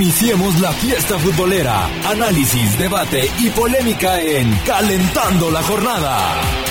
Iniciemos la fiesta futbolera. Análisis, debate y polémica en Calentando la Jornada.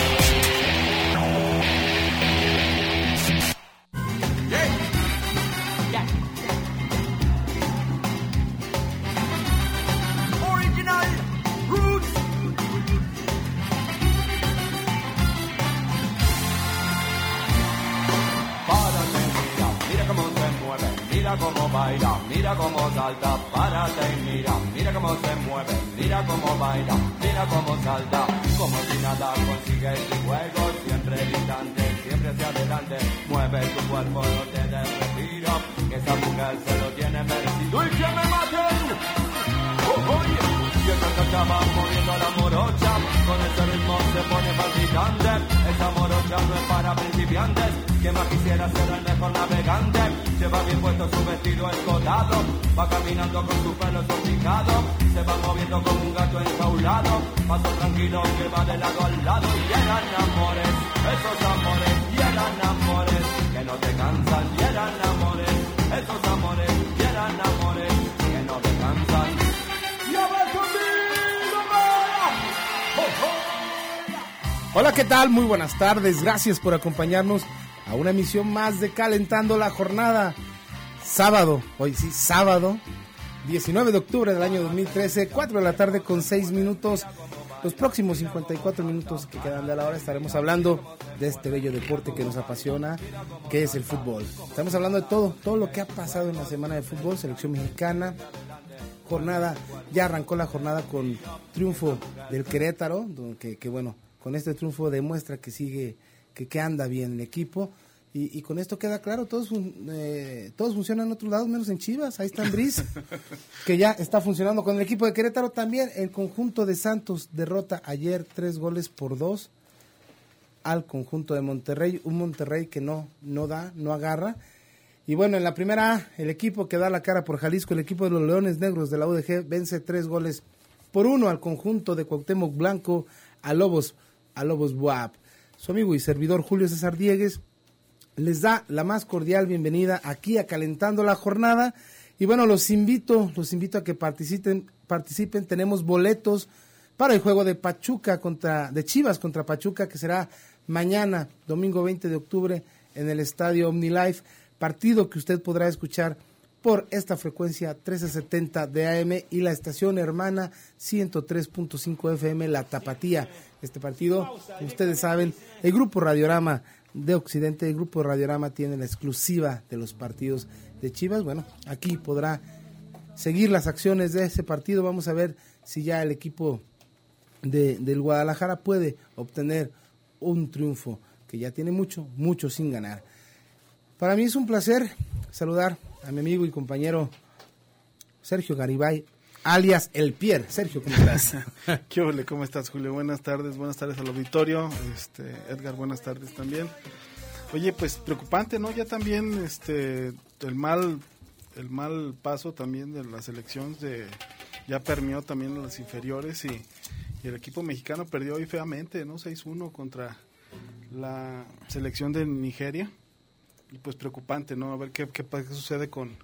Salta, párate y mira, mira cómo se mueve, mira cómo baila, mira cómo salta, como si nada consigue su juego, siempre distante, siempre hacia adelante, mueve tu cuerpo, no te des respiro, esa mujer se lo tiene merecido. Y que me maten. Oye, y esa cacha va moviendo la morocha, con ese ritmo se pone palpitante, esa morocha no es para principiantes, que más quisiera ser el mejor navegante, lleva bien puesto su vestido escotado, va caminando con su pelo sofisticado, se va moviendo como un gato enjaulado, paso tranquilo que va de lado al lado, y eran amores, esos amores, y eran amores, que no te cansan, Hola, ¿qué tal? Muy buenas tardes. Gracias por acompañarnos a una emisión más de Calentando la Jornada. Sábado, hoy sí, sábado, 19 de octubre del año 2013, 4 de la tarde con 6 minutos. Los próximos 54 minutos que quedan de la hora estaremos hablando de este bello deporte que nos apasiona, que es el fútbol. Estamos hablando de todo, todo lo que ha pasado en la semana de fútbol, selección mexicana, jornada, ya arrancó la jornada con triunfo del Querétaro, que, que, bueno, con este triunfo demuestra que sigue, que, que anda bien el equipo. Y, y con esto queda claro, todos, eh, todos funcionan en otros lados, menos en Chivas. Ahí está Briz, que ya está funcionando con el equipo de Querétaro también. El conjunto de Santos derrota ayer tres goles por dos al conjunto de Monterrey. Un Monterrey que no, no da, no agarra. Y bueno, en la primera A, el equipo que da la cara por Jalisco, el equipo de los Leones Negros de la UDG, vence tres goles por uno al conjunto de Cuauhtémoc Blanco, a Lobos, a Lobos Buap. Su amigo y servidor Julio César Diegues les da la más cordial bienvenida aquí a Calentando la Jornada. Y bueno, los invito, los invito a que participen, participen. Tenemos boletos para el juego de Pachuca contra, de Chivas contra Pachuca, que será mañana, domingo 20 de octubre, en el estadio OmniLife. Partido que usted podrá escuchar por esta frecuencia 1370 de AM y la estación hermana 103.5 FM La Tapatía. Este partido, ustedes saben, el grupo Radiorama de Occidente, el grupo Radiorama tiene la exclusiva de los partidos de Chivas. Bueno, aquí podrá seguir las acciones de ese partido. Vamos a ver si ya el equipo de, del Guadalajara puede obtener un triunfo que ya tiene mucho, mucho sin ganar. Para mí es un placer saludar a mi amigo y compañero Sergio Garibay, alias El Pier. Sergio, ¿cómo estás? ¿Qué ole? ¿Cómo estás, Julio? Buenas tardes, buenas tardes al auditorio. Este, Edgar, buenas tardes también. Oye, pues preocupante, ¿no? Ya también este el mal el mal paso también de la selección de ya permeó también en las inferiores y, el equipo mexicano perdió hoy feamente, ¿no? 6-1 contra la selección de Nigeria. Y pues preocupante, ¿no? A ver qué, qué, qué sucede con,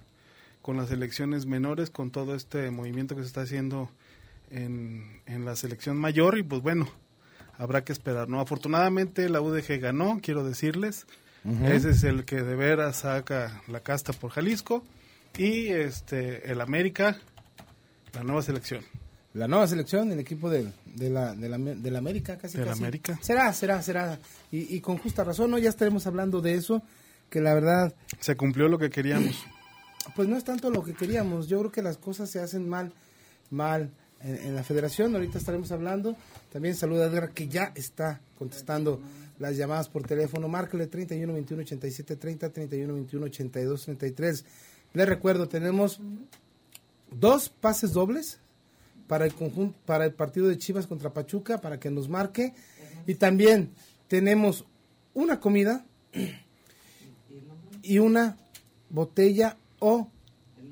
con las selecciones menores, con todo este movimiento que se está haciendo en, en la selección mayor y pues bueno, habrá que esperar, ¿no? Afortunadamente la UDG ganó, quiero decirles, ese es el que de veras saca la casta por Jalisco y este el América, la nueva selección. La nueva selección, el equipo de, de la, de, la, de la América, casi. De la casi. América. Será, será, será. Y, y con justa razón, ¿no? Ya estaremos hablando de eso, que la verdad, Se cumplió lo que queríamos. Pues no es tanto lo que queríamos. Yo creo que las cosas se hacen mal, mal en, en la federación. Ahorita estaremos hablando. También saluda a Edgar, que ya está contestando las llamadas por teléfono. Márcale 31 21 87 30, 31 21 82 33. Les recuerdo, tenemos dos pases dobles para el conjunto, para el partido de Chivas contra Pachuca, para que nos marque. Y también tenemos una comida y una botella o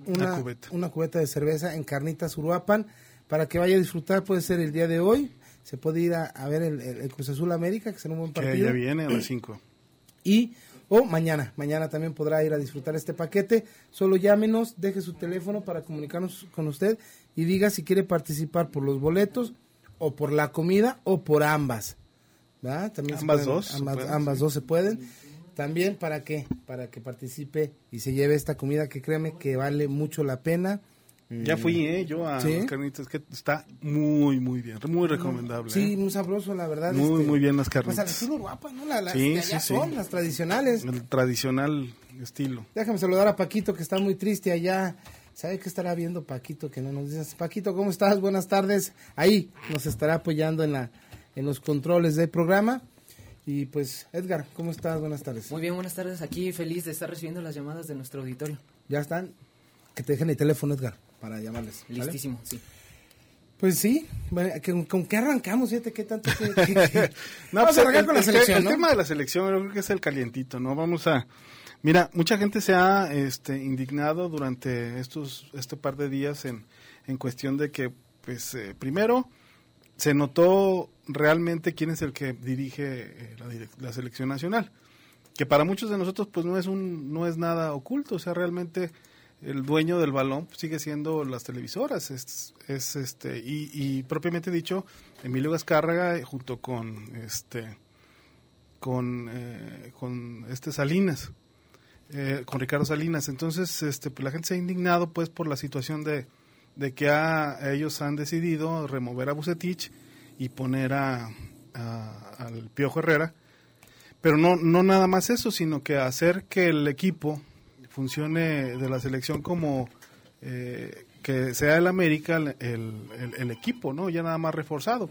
una, cubeta. una cubeta de cerveza en Carnitas Uruapan para que vaya a disfrutar. Puede ser el día de hoy. Se puede ir a, a ver el, el- el Cruz Azul América, que será un buen Que partido. ya viene a las 5. Y, o mañana, mañana también podrá ir a disfrutar este paquete. Solo llámenos, deje su teléfono para comunicarnos con usted y diga si quiere participar por los boletos o por la comida o por ambas. ¿verdad? También Ambas pueden- dos Ambas, pueden, ambas sí. dos se pueden. También para qué? Para que participe y se lleve esta comida que créeme que vale mucho la pena. Ya fui, ¿eh? Yo a ¿Sí? las carnitas, que está muy, muy bien. Muy recomendable. Sí, ¿eh? muy sabroso, la verdad. Muy, este, muy bien las Pues al carnitas. estilo Uruapan, ¿no? La- sí, sí. son las tradicionales. El tradicional estilo. Déjame saludar a Paquito que está muy triste allá. ¿Sabe qué estará viendo Paquito que no nos dices? Paquito, ¿cómo estás? Buenas tardes. Ahí nos estará apoyando en la en los controles del programa. Y pues, Edgar, ¿cómo estás? Buenas tardes. Muy bien, buenas tardes. Aquí feliz de estar recibiendo las llamadas de nuestro auditorio. Ya están. Que te dejen el teléfono, Edgar, para llamarles. ¿vale? Listísimo, sí. Pues sí, ¿con, con qué arrancamos? Fíjate qué tanto que... que- que- No, Vamos a arrancar con la el- selección, el ¿no? tema de la selección yo creo que es el calientito, ¿no? Vamos a... Mira, mucha gente se ha este, indignado durante estos este par de días en, en cuestión de que, pues, eh, primero, se notó realmente quién es el que dirige eh, la, selección nacional. Que para muchos de nosotros, pues, no es, un, no es nada oculto. O sea, realmente el dueño del balón sigue siendo las televisoras. Es, es este y, y propiamente dicho, Emilio Gascárraga eh, junto con este con, eh, con este Salinas, con Ricardo Salinas. Entonces, este, pues, la gente se ha indignado pues por la situación de, de que ellos han decidido remover a Bucetich y poner a, a- al Piojo Herrera. Pero no, no nada más eso, sino que hacer que el equipo funcione de la selección como eh, que sea el América el, el- el- equipo, ¿no? Ya nada más reforzado.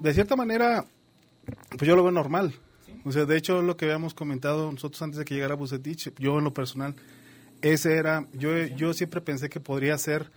De cierta manera, pues yo lo veo normal. O sea, de hecho, lo que habíamos comentado nosotros antes de que llegara Bucetich, yo en lo personal, ese era, yo, yo siempre pensé que podría ser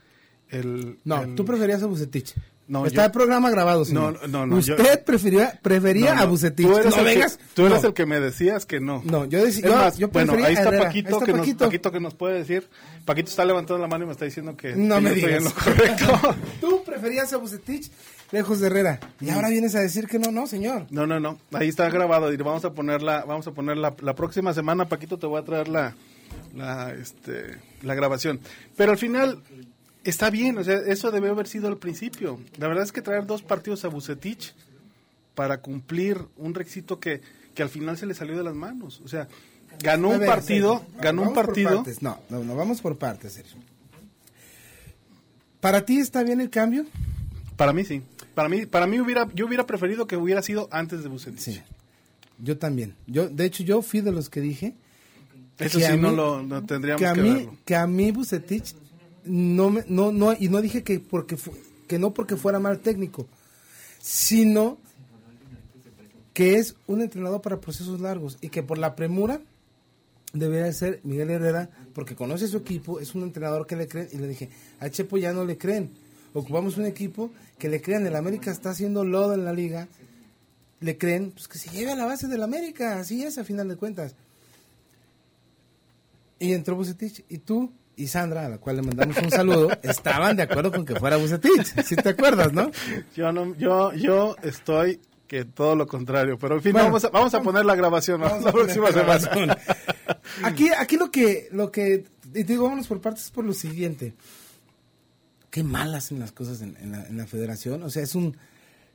el... No, el- tú preferías a Bucetich. No, Está yo- el programa grabado, señor. No, no, no, Usted yo- prefería, prefería No, a Bucetich. Tú eres, no el, vengas. que, tú eres el que me decías que no. No, yo decía- yo- yo bueno, ahí está, Herrera. Paquito, Ahí está que Nos, Paquito. Paquito que nos puede decir. Paquito está levantando la mano y me está diciendo que, No que me estoy en digas. lo correcto. Tú preferías a Bucetich lejos de Herrera. Y ahora vienes a decir que no, no, señor. No, no, no. Ahí está grabado y vamos a ponerla, vamos a poner la, la próxima semana, Paquito, te voy a traer la, la, este, la grabación. Pero al final está bien, o sea, eso debe haber sido al principio. La verdad es que traer dos partidos a Bucetich para cumplir un requisito que, que al final se le salió de las manos. O sea, ganó un ver, partido, Sergio, ganó un partido. No, no, no, vamos por partes, Sergio. ¿Para ti está bien el cambio? Para mí sí. Para mí, para mí hubiera, yo hubiera preferido que hubiera sido antes de Bucetich. Sí. Yo también. Yo, de hecho, yo fui de los que dije Eso que sí no lo no tendríamos que que, a mí, verlo. que a mí Bucetich no me, no, no, y no dije que porque que no porque fuera mal técnico, sino que es un entrenador para procesos largos y que por la premura debería ser Miguel Herrera porque conoce su equipo, es un entrenador que le creen y le dije, a Chepo ya no le creen. Ocupamos un equipo que le crean, el América está haciendo lodo en la liga, le creen, pues que se lleve a la base del América, así es a final de cuentas. Y entró Bucetich. Y tú y Sandra, a la cual le mandamos un saludo, estaban de acuerdo con que fuera Bucetich. Si te acuerdas, ¿no? Yo no, yo, yo estoy que todo lo contrario, pero en fin, Bueno, vamos, a, vamos a poner la grabación ¿no? Vamos la a próxima semana. grabación. Aquí, aquí lo que, lo que, y te digo, vámonos por partes por lo siguiente. Qué mal hacen las cosas en, en la, en la federación. O sea, es un,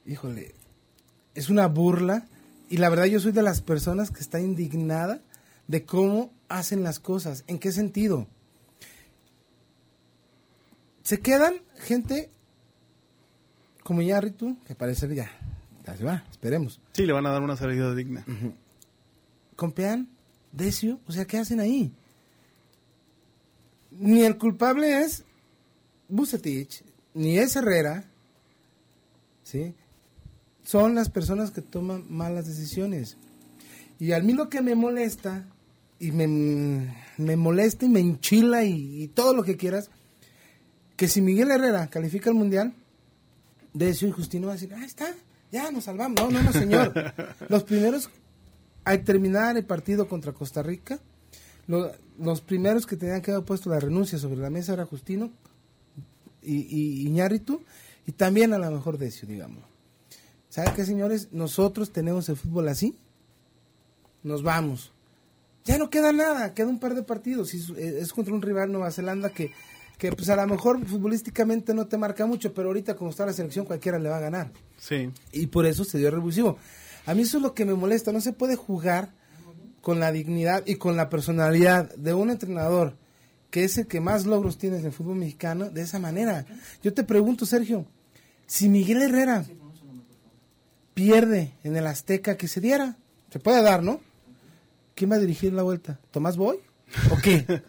híjole, es una burla. Y la verdad yo soy de las personas que está indignada de cómo hacen las cosas. ¿En qué sentido? Se quedan gente como Yarritu, que parece ya, ya se va, esperemos. Sí, le van a dar una salida digna. Compean, Decio, o sea, ¿qué hacen ahí? Ni el culpable es Bucetich, ni es Herrera, ¿sí? son las personas que toman malas decisiones. Y a mí lo que me molesta, y me, me molesta y me enchila y, y todo lo que quieras, que si Miguel Herrera califica el Mundial, Decio y Justino va a decir, ah, está, ya nos salvamos. No, no, no, señor. Los primeros, al terminar el partido contra Costa Rica, lo- los primeros que tenían que haber puesto la renuncia sobre la mesa era Justino y, y Iñárritu, y también a lo mejor Decio, digamos. ¿Sabe qué, señores? Nosotros tenemos el fútbol así, nos vamos. Ya no queda nada, queda un par de partidos. es contra un rival Nueva Zelanda que, que pues a lo mejor futbolísticamente no te marca mucho, pero ahorita como está la selección cualquiera le va a ganar. Sí. Y por eso se dio revulsivo. A mí eso es lo que me molesta. No se puede jugar con la dignidad y con la personalidad de un entrenador que es el que más logros tiene en el fútbol mexicano de esa manera. Yo te pregunto, Sergio, si Miguel Herrera pierde en el Azteca, que se diera, se puede dar, ¿no? ¿Quién va a dirigir la vuelta? ¿Tomás Boy? ¿O qué?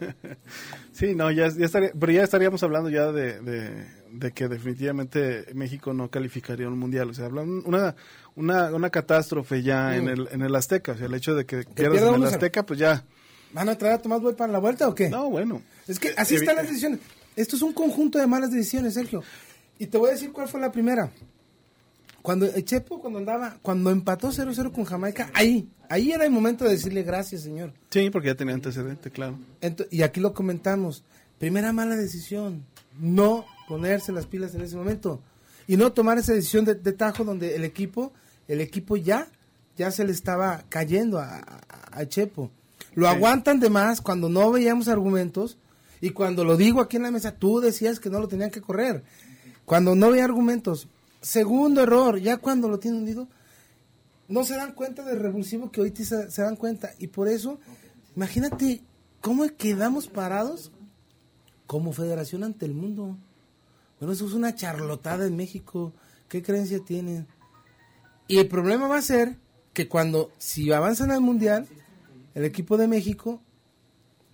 Sí, no, ya, ya estaría, pero ya estaríamos hablando ya de, de, de que definitivamente México no calificaría un mundial. O sea, una, una, una catástrofe ya en, el, en el Azteca. O sea, el hecho de que, pierdas pierda en el Azteca, pues ya. ¿Van a traer a Tomás Boy para la vuelta o qué? No, bueno. Es que así están las decisiones. Esto es un conjunto de malas decisiones, Sergio. Y te voy a decir cuál fue la primera. Cuando Chepo, cuando andaba, cuando empató 0-0 con Jamaica, ahí, ahí era el momento de decirle gracias, señor. Sí, porque ya tenía antecedente, claro. Y aquí lo comentamos. Primera mala decisión, no ponerse las pilas en ese momento y no tomar esa decisión de, de tajo donde el equipo, el equipo ya, ya se le estaba cayendo a, a- a Chepo. Lo aguantan de más cuando no veíamos argumentos y cuando lo digo aquí en la mesa, tú decías que no lo tenían que correr. Cuando no veía argumentos. Segundo error, ya cuando lo tienen hundido, no se dan cuenta del revulsivo que hoy se, se dan cuenta. Y por eso, imagínate cómo quedamos parados como federación ante el mundo. Bueno, eso es una charlotada en México. ¿Qué creencia tienen? Y el problema va a ser que cuando, si avanzan al Mundial, el equipo de México,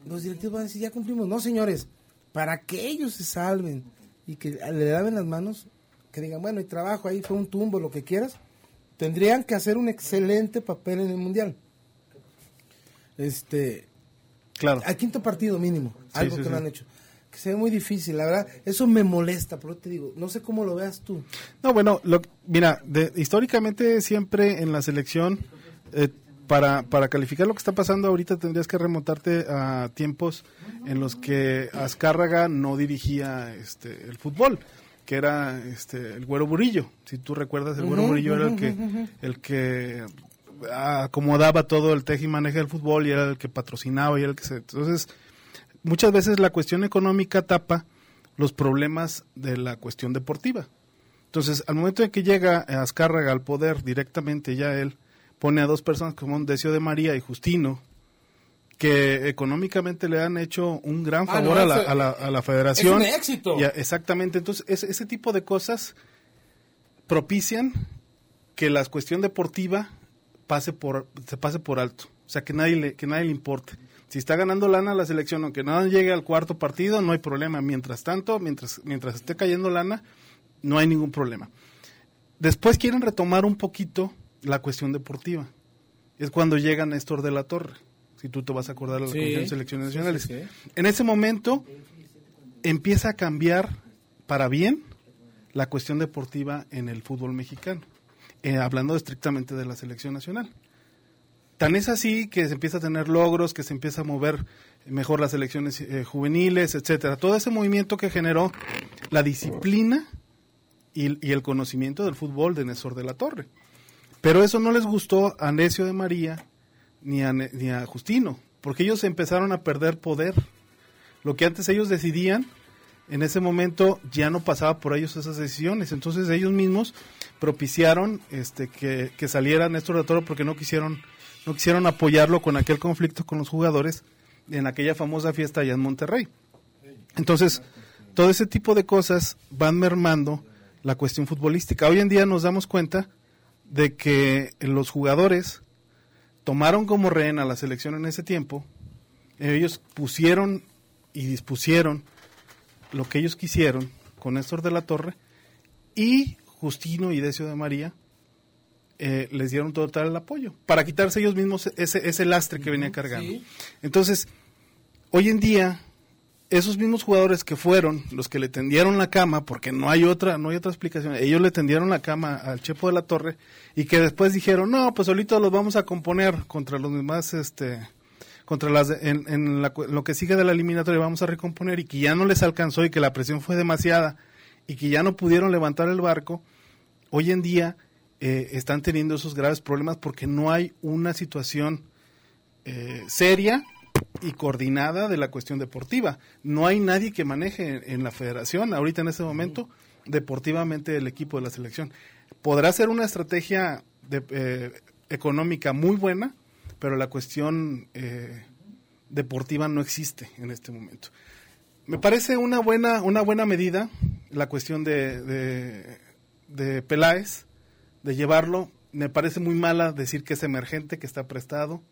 los directivos van a decir, ya cumplimos. No, señores, para que ellos se salven y que le laven las manos, que digan, bueno, hay trabajo, ahí fue un tumbo, lo que quieras, tendrían que hacer un excelente papel en el Mundial. Este, Claro. al quinto partido mínimo, algo sí, que sí. no han hecho. Que se ve muy difícil, la verdad. Eso me molesta, pero te digo, no sé cómo lo veas tú. No, bueno, lo, mira, de- históricamente siempre en la selección, eh, para, para calificar lo que está pasando ahorita tendrías que remontarte a tiempos en los que Azcárraga no dirigía este, el fútbol, que era este, el Güero Burillo. Si tú recuerdas, el Güero Burillo era el que, el que acomodaba todo el teje y maneje del fútbol y era el que patrocinaba y era el que se... Entonces, muchas veces la cuestión económica tapa los problemas de la cuestión deportiva. Entonces, al momento en que llega Azcárraga al poder directamente, ya él pone a dos personas como Decio de María y Justino, que económicamente le han hecho un gran Ah, favor no, a, la, a, la, a la federación. es un éxito. Exactamente. Entonces, ese, ese tipo de cosas propician que la cuestión deportiva pase por, se pase por alto. O sea, que nadie le, que nadie le importe. Si está ganando lana la selección, aunque no llegue al cuarto partido, no hay problema. Mientras tanto, mientras, mientras esté cayendo lana, no hay ningún problema. Después quieren retomar un poquito la cuestión deportiva. Es cuando llega Néstor de la Torre. Si tú te vas a acordar de la Sí. Comisión de Selecciones Nacionales. sí, sí. En ese momento empieza a cambiar para bien la cuestión deportiva en el fútbol mexicano, eh, hablando estrictamente de la selección nacional. Tan es así que se empieza a tener logros, que se empieza a mover mejor las selecciones eh, juveniles, etcétera. Todo ese movimiento que generó la disciplina y, y el conocimiento del fútbol de Néstor de la Torre. Pero eso no les gustó a Necio de María ni a, ni a Justino, porque ellos empezaron a perder poder. Lo que antes ellos decidían, en ese momento ya no pasaba por ellos esas decisiones. Entonces ellos mismos propiciaron este, que, saliera Néstor de Torre porque no quisieron, no quisieron apoyarlo con aquel conflicto con los jugadores en aquella famosa fiesta allá en Monterrey. Entonces, todo ese tipo de cosas van mermando la cuestión futbolística. Hoy en día nos damos cuenta de que los jugadores tomaron como rehén a la selección en ese tiempo, ellos pusieron y dispusieron lo que ellos quisieron con Néstor de la Torre y Justino y Decio de María eh, les dieron total el apoyo para quitarse ellos mismos ese, ese lastre que venía cargando. Entonces, hoy en día, esos mismos jugadores que fueron los que le tendieron la cama, porque no hay otra, no hay otra explicación, ellos le tendieron la cama al Chepo de la Torre y que después dijeron, no, pues ahorita los vamos a componer contra los demás, este, contra las, en, lo que sigue de la eliminatoria vamos a recomponer y que ya no les alcanzó y que la presión fue demasiada y que ya no pudieron levantar el barco, hoy en día eh, están teniendo esos graves problemas porque no hay una situación eh, seria y coordinada de la cuestión deportiva. No hay nadie que maneje en, la federación ahorita en este momento deportivamente el equipo de la selección. Podrá ser una estrategia de, eh, económica muy buena, pero la cuestión deportiva no existe en este momento. Me parece una buena, una buena medida la cuestión de, de, de Peláez, de llevarlo. Me parece muy mala decir que es emergente, que está prestado.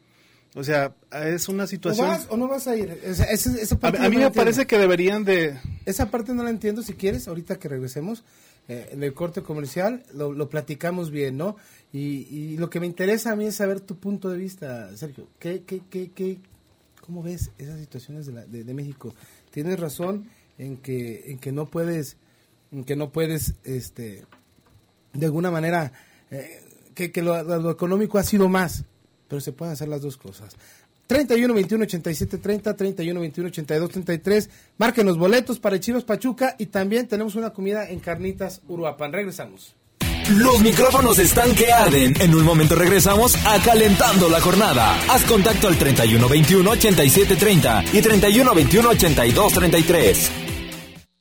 O sea, es una situación... ¿O, vas, o no vas a ir? a, mí me parece que deberían de... Esa parte no la entiendo. Si quieres, ahorita que regresemos eh, en el corte comercial, lo, platicamos bien, ¿no? Y, lo que me interesa a mí es saber tu punto de vista, Sergio. ¿Qué, qué, qué, qué, ¿Cómo ves esas situaciones de, de, México? Tienes razón en que, en que no puedes, en que no puedes, este, de alguna manera, eh, que, lo, económico ha sido más, pero se pueden hacer las dos cosas. 31 21 87 30, 31 21 82 33. Marquen los boletos para Chinos Pachuca y también tenemos una comida en Carnitas Uruapan. Regresamos. Los micrófonos están que arden. En un momento regresamos a Calentando la Jornada. Haz contacto al 31 21 87 30 y 31 21 82 33.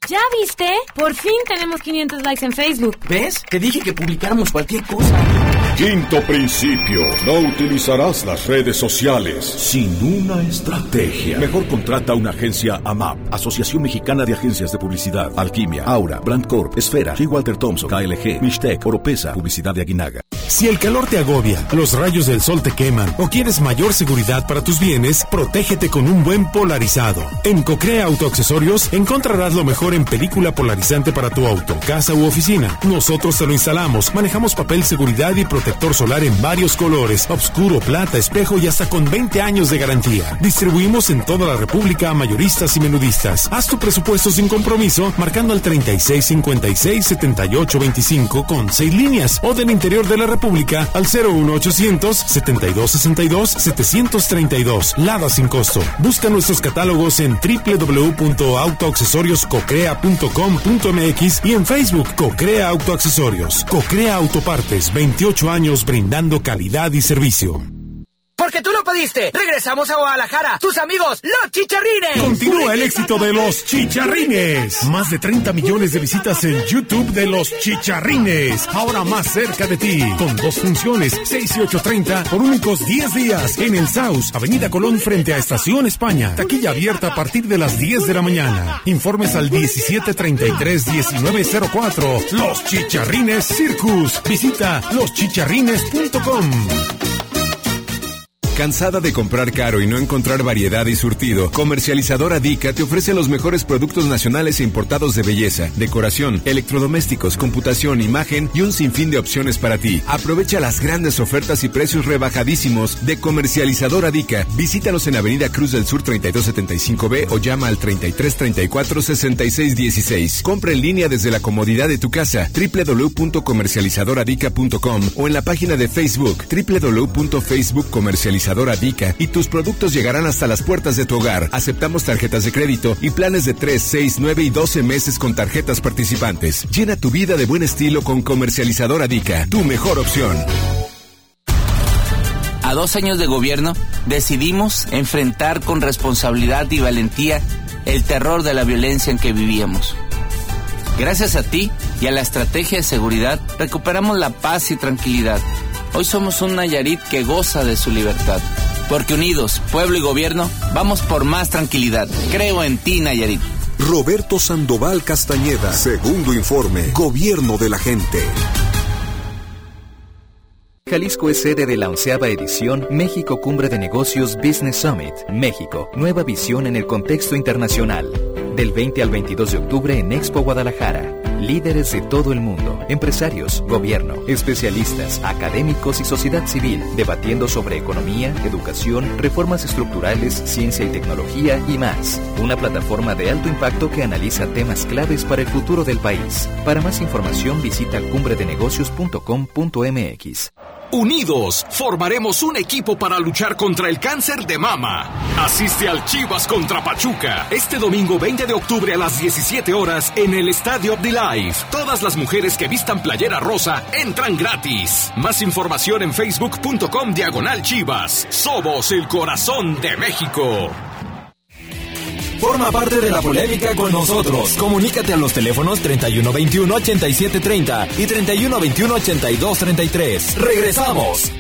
¿Ya viste? Por fin tenemos 500 likes en Facebook. ¿Ves? Te dije que publicáramos cualquier cosa. Quinto principio. No utilizarás las redes sociales sin una estrategia. Mejor contrata una agencia AMAP, Asociación Mexicana de Agencias de Publicidad, Alquimia, Aura, Brandcorp, Esfera, G. Walter Thompson, KLG, Mishtec, Oropesa, Publicidad de Aguinaga. Si el calor te agobia, los rayos del sol te queman o quieres mayor seguridad para tus bienes, protégete con un buen polarizado. En Cocrea Autoaccesorios encontrarás lo mejor en película polarizante para tu auto, casa u oficina. Nosotros te lo instalamos, manejamos papel seguridad y protector solar en varios colores, oscuro, plata, espejo y hasta con 20 años de garantía. Distribuimos en toda la República a mayoristas y menudistas. Haz tu presupuesto sin compromiso marcando al 3656 7825 con 6 líneas o del interior de la República al 01800 7262 732. Lada sin costo. Busca nuestros catálogos en www.autoaccesorioscocrea.com.mx y en Facebook Cocrea Autoaccesorios. Cocrea Autopartes, 28 años brindando calidad y servicio. Porque tú lo pediste. Regresamos a Guadalajara. Tus amigos, los chicharrines. Continúa el éxito de los chicharrines. Más de 30 millones de visitas en YouTube de los chicharrines. Ahora más cerca de ti. Con dos funciones, 6 y 8.30 por únicos 10 días. En el Saus, Avenida Colón frente a Estación España. Taquilla abierta a partir de las 10 de la mañana. Informes al 1733-1904. Los Chicharrines Circus. Visita loschicharrines.com. ¿Cansada de comprar caro y no encontrar variedad y surtido? Comercializadora Dica te ofrece los mejores productos nacionales e importados de belleza, decoración, electrodomésticos, computación, imagen y un sinfín de opciones para ti. Aprovecha las grandes ofertas y precios rebajadísimos de Comercializadora Dica. Visítanos en Avenida Cruz del Sur 3275B o llama al 3334 6616. Compra en línea desde la comodidad de tu casa www.comercializadoradica.com o en la página de Facebook www.facebookcomercializadora Dica y tus productos llegarán hasta las puertas de tu hogar. Aceptamos tarjetas de crédito y planes de 3, 6, 9 y 12 meses con tarjetas participantes. Llena tu vida de buen estilo con Comercializadora Dica, tu mejor opción. A dos años de gobierno, decidimos enfrentar con responsabilidad y valentía el terror de la violencia en que vivíamos. Gracias a ti y a la estrategia de seguridad, recuperamos la paz y tranquilidad Hoy somos un Nayarit que goza de su libertad. Porque unidos, pueblo y gobierno, vamos por más tranquilidad. Creo en ti, Nayarit. Roberto Sandoval Castañeda, segundo informe, Gobierno de la Gente. Jalisco es sede de la onceava edición México Cumbre de Negocios Business Summit, México, nueva visión en el contexto internacional. Del 20 al 22 de octubre en Expo Guadalajara líderes de todo el mundo, empresarios, gobierno, especialistas, académicos y sociedad civil, debatiendo sobre economía, educación, reformas estructurales, ciencia y tecnología y más. Una plataforma de alto impacto que analiza temas claves para el futuro del país. Para más información visita cumbredenegocios.com.mx. Unidos, formaremos un equipo para luchar contra el cáncer de mama. Asiste al Chivas contra Pachuca este domingo 20 de octubre a las 17 horas en el Estadio Life. Todas las mujeres que vistan playera rosa entran gratis. Más información en facebook.com diagonal Chivas. Somos el corazón de México. Forma parte de la polémica con nosotros. Comunícate a los teléfonos 3121-8730 y 3121-8233. ¡Regresamos!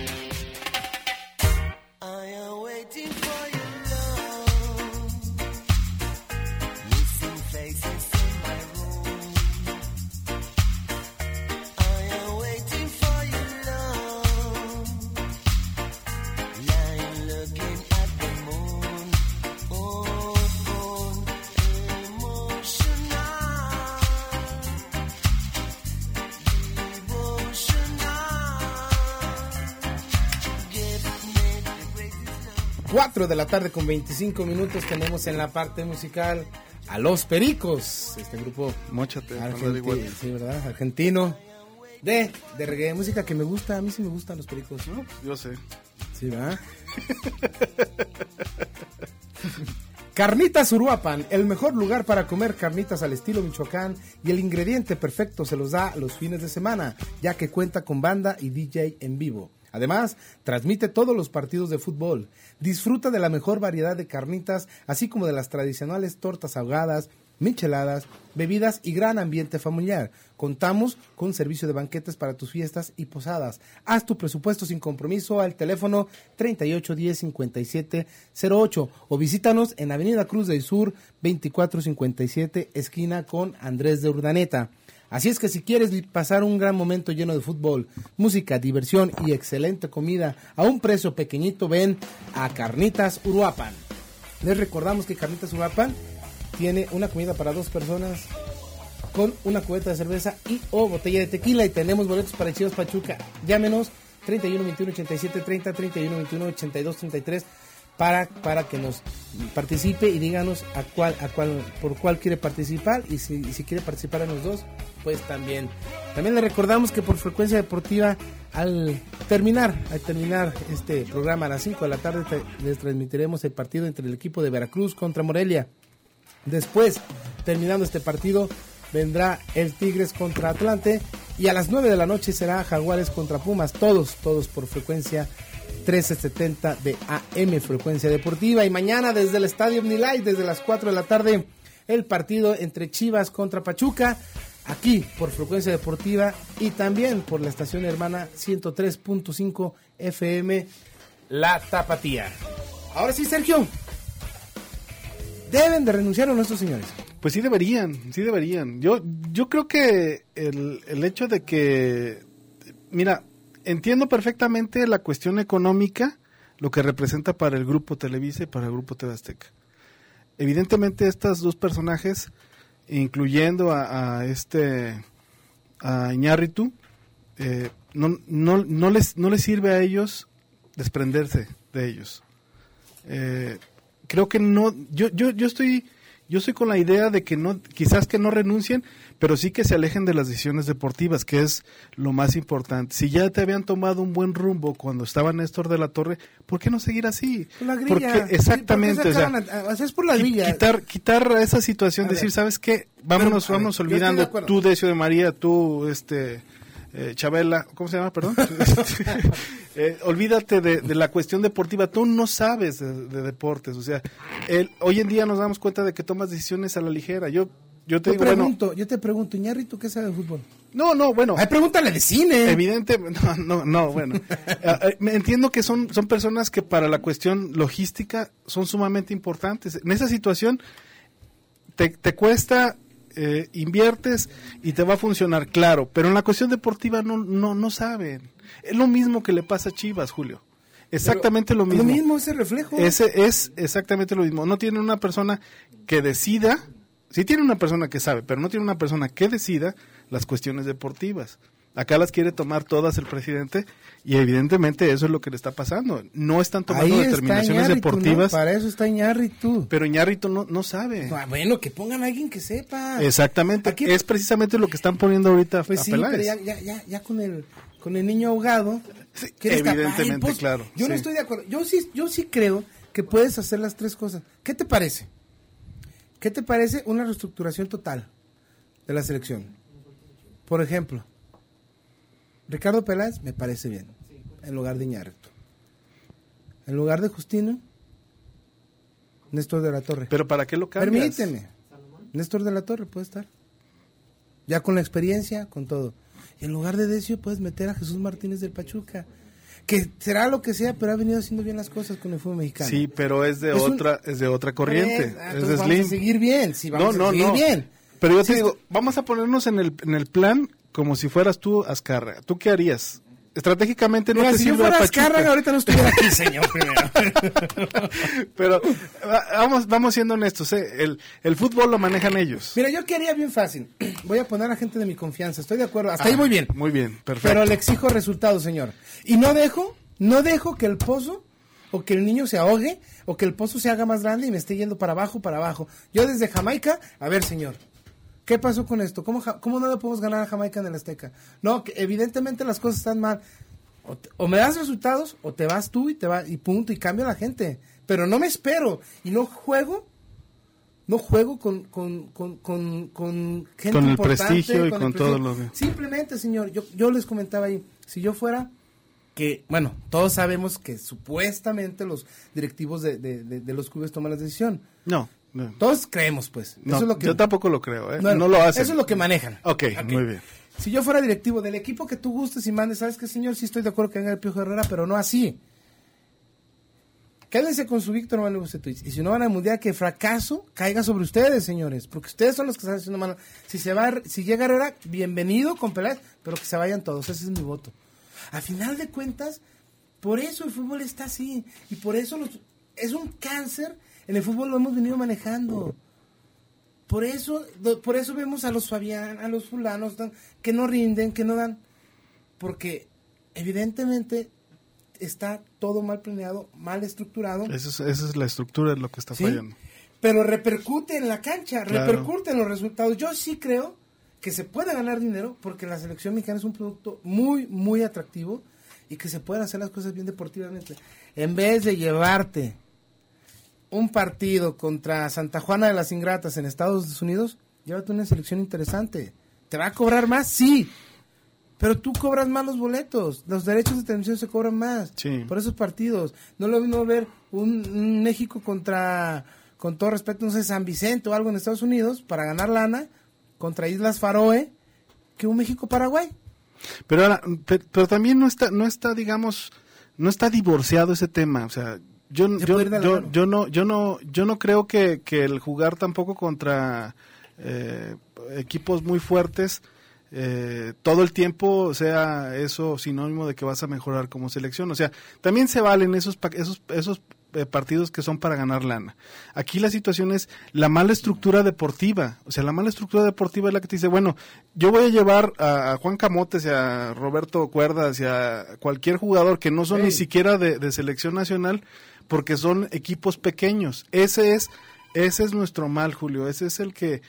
De la tarde con 25 minutos tenemos en la parte musical a Los Pericos, este grupo argentino, sí, ¿verdad? argentino de, de reggae, música que me gusta, a mí sí me gustan los Pericos. ¿no? Yo sé. Sí, ¿verdad? Carnitas Uruapan, el mejor lugar para comer carnitas al estilo Michoacán y el ingrediente perfecto se los da los fines de semana, ya que cuenta con banda y DJ en vivo. Además, transmite todos los partidos de fútbol. Disfruta de la mejor variedad de carnitas, así como de las tradicionales tortas ahogadas, micheladas, bebidas y gran ambiente familiar. Contamos con servicio de banquetes para tus fiestas y posadas. Haz tu presupuesto sin compromiso al teléfono 3810-5708 o visítanos en Avenida Cruz del Sur 2457 esquina con Andrés de Urdaneta. Así es que si quieres pasar un gran momento lleno de fútbol, música, diversión y excelente comida a un precio pequeñito, ven a Carnitas Uruapan. Les recordamos que Carnitas Uruapan tiene una comida para dos personas con una cubeta de cerveza y o botella de tequila y tenemos boletos para Chivas Pachuca. Llámenos 31 21 87 30 31 21 82 33 para, para que nos participe y díganos a cuál, a cuál, por cuál quiere participar y si, si quiere participar en los dos, pues también. También le recordamos que por frecuencia deportiva al terminar, al terminar este programa a las 5 de la tarde les transmitiremos el partido entre el equipo de Veracruz contra Morelia. Después, terminando este partido, vendrá el Tigres contra Atlante y a las 9 de la noche será Jaguares contra Pumas, todos, todos por frecuencia 1370 de AM Frecuencia Deportiva. Y mañana desde el Estadio Omnilight, desde las 4 de la tarde, el partido entre Chivas contra Pachuca, aquí por Frecuencia Deportiva y también por la estación hermana 103.5 FM La Tapatía. Ahora sí, Sergio. Deben de renunciar a nuestros señores. Pues sí deberían, sí deberían. Yo, yo creo que el, el hecho de que, mira, entiendo perfectamente la cuestión económica, lo que representa para el grupo Televisa y para el grupo TV. Evidentemente estos dos personajes, incluyendo a, este a Iñárritu, eh, no, no, no, les, no les sirve a ellos desprenderse de ellos. Eh, creo que no, yo, yo, yo estoy yo estoy con la idea de que no, quizás que no renuncien, pero sí que se alejen de las decisiones deportivas, que es lo más importante. Si ya te habían tomado un buen rumbo cuando estaba Néstor de la Torre, ¿por qué no seguir así? La Porque exactamente, o sea, es por la grilla. Quitar, quitar esa situación, decir, ¿sabes qué? Vámonos, vamos olvidando, tú Decio de María, tú este eh, Chabela, ¿cómo se llama? Perdón. Eh, olvídate de, la cuestión deportiva. Tú no sabes de, deportes. O sea, el, hoy en día nos damos cuenta de que tomas decisiones a la ligera. Yo, yo te, digo, pregunto, yo te pregunto, ¿tú qué sabes de fútbol? No, no, bueno. Ay, pregúntale de cine. Evidente, no, no, no bueno. Eh, entiendo que son, son personas que para la cuestión logística son sumamente importantes. En esa situación te, te cuesta eh, inviertes y te va a funcionar, claro, pero en la cuestión deportiva no, no, no saben. Es lo mismo que le pasa a Chivas, Julio. Exactamente lo mismo. Lo mismo, ese reflejo. Ese es exactamente lo mismo. No tiene una persona que decida, sí tiene una persona que sabe, pero no tiene una persona que decida las cuestiones deportivas. Acá las quiere tomar todas el presidente y evidentemente eso es lo que le está pasando. No están tomando Ahí está determinaciones deportivas. Para eso está Iñárritu. Pero Iñárritu no, no sabe. Ah, Bueno, que pongan a alguien que sepa. Exactamente. Es precisamente lo que están poniendo ahorita Pues a sí, Peláez. pero ya, ya, ya, ya con el con el niño ahogado. ¿quieres tapar el evidentemente, pozo? claro, Yo no estoy de acuerdo. Yo sí, yo sí creo que puedes hacer las tres cosas. ¿Qué te parece? ¿Qué te parece una reestructuración total de la selección? Por ejemplo, Ricardo Peláez me parece bien, en lugar de Iñárritu. En lugar de Justino, Néstor de la Torre. Pero ¿para qué lo cambias? Permíteme. Néstor de la Torre puede estar. Ya con la experiencia, con todo. Y en lugar de Decio puedes meter a Jesús Martínez del Pachuca. Que será lo que sea, pero ha venido haciendo bien las cosas con el fútbol mexicano. Sí, pero es de Es un- otra es de otra corriente, Pues, ah, es de vamos Slim. a seguir bien, sí, vamos no, a no, seguir no. bien. Pero yo te digo, vamos a ponernos en el en el plan como si fueras tú Azcárraga. ¿Tú qué harías? Estratégicamente no Mira, te si yo fuera. Azcárraga, ahorita no estuviera aquí, señor, primero. Pero va- vamos vamos siendo honestos, ¿eh? el el fútbol lo manejan ellos. Mira, yo quería bien fácil. Voy a poner a gente de mi confianza, estoy de acuerdo. Hasta Ah, ahí muy bien. Muy bien, perfecto. Pero le exijo resultados, señor. Y no dejo, no dejo que el pozo o que el niño se ahogue o que el pozo se haga más grande y me esté yendo para abajo, para abajo. Yo desde Jamaica, a ver, señor. ¿Qué pasó con esto? ¿Cómo, cómo no le podemos ganar a Jamaica en el Azteca? No, que evidentemente las cosas están mal. O, te- o me das resultados o te vas tú y te va y punto y cambio a la gente. Pero no me espero y no juego no juego con, con, con, con, con gente Con el importante, prestigio y el con todo lo que- Simplemente, señor, yo, yo les comentaba ahí, si yo fuera que, bueno, todos sabemos que supuestamente los directivos de, de, de- de los clubes toman la decisión. No, no. Todos creemos, pues. No, eso es lo que, yo tampoco lo creo, ¿eh? No, No, lo hacen. Eso es lo que manejan. Ok, muy bien. Si yo fuera directivo del equipo que tú gustes y mandes, ¿sabes qué, señor? Sí estoy de acuerdo que venga el Piojo Herrera, pero no así. Quédense con su Víctor Manuel Bucetich. Y si no van al Mundial, que fracaso caiga sobre ustedes, señores. Porque ustedes son los que están haciendo mal. Si se va, si llega Herrera, bienvenido con Peláez, pero que se vayan todos. Ese es mi voto. A final de cuentas, por eso el fútbol está así. Y por eso los- es un cáncer. En el fútbol lo hemos venido manejando. Por eso, por eso vemos a los Fabián, a los fulanos, que no rinden, que no dan. Porque evidentemente está todo mal planeado, mal estructurado. Esa es, esa es la estructura de lo que está ¿sí? fallando. Pero repercute en la cancha, Claro. repercute en los resultados. Yo sí creo que se puede ganar dinero porque la selección mexicana es un producto muy, muy atractivo y que se pueden hacer las cosas bien deportivamente. En vez de llevarte un partido contra Santa Juana de las Ingratas en Estados Unidos, llévate una selección interesante. ¿Te va a cobrar más? Sí. Pero tú cobras más los boletos. Los derechos de televisión se cobran más. Sí. Por esos partidos. No lo mismo ver un, un México contra, con todo respeto, no sé, San Vicente o algo en Estados Unidos para ganar lana contra Islas Faroe que un México-Paraguay. Pero ahora, pe- pero también no está, no está, digamos, no está divorciado ese tema. O sea, yo, yo, yo, yo no, yo no, yo no creo que, que el jugar tampoco contra eh, equipos muy fuertes eh, todo el tiempo sea eso sinónimo de que vas a mejorar como selección. O sea, también se valen esos, esos, esos eh, partidos que son para ganar lana. Aquí la situación es la mala estructura deportiva. O sea, la mala estructura deportiva es la que te dice, bueno, yo voy a llevar a, a Juan Camotes y a Roberto Cuerdas y a cualquier jugador que no son ni siquiera de, de selección nacional porque son equipos pequeños. Ese es, ese es nuestro mal, Julio. Ese es el que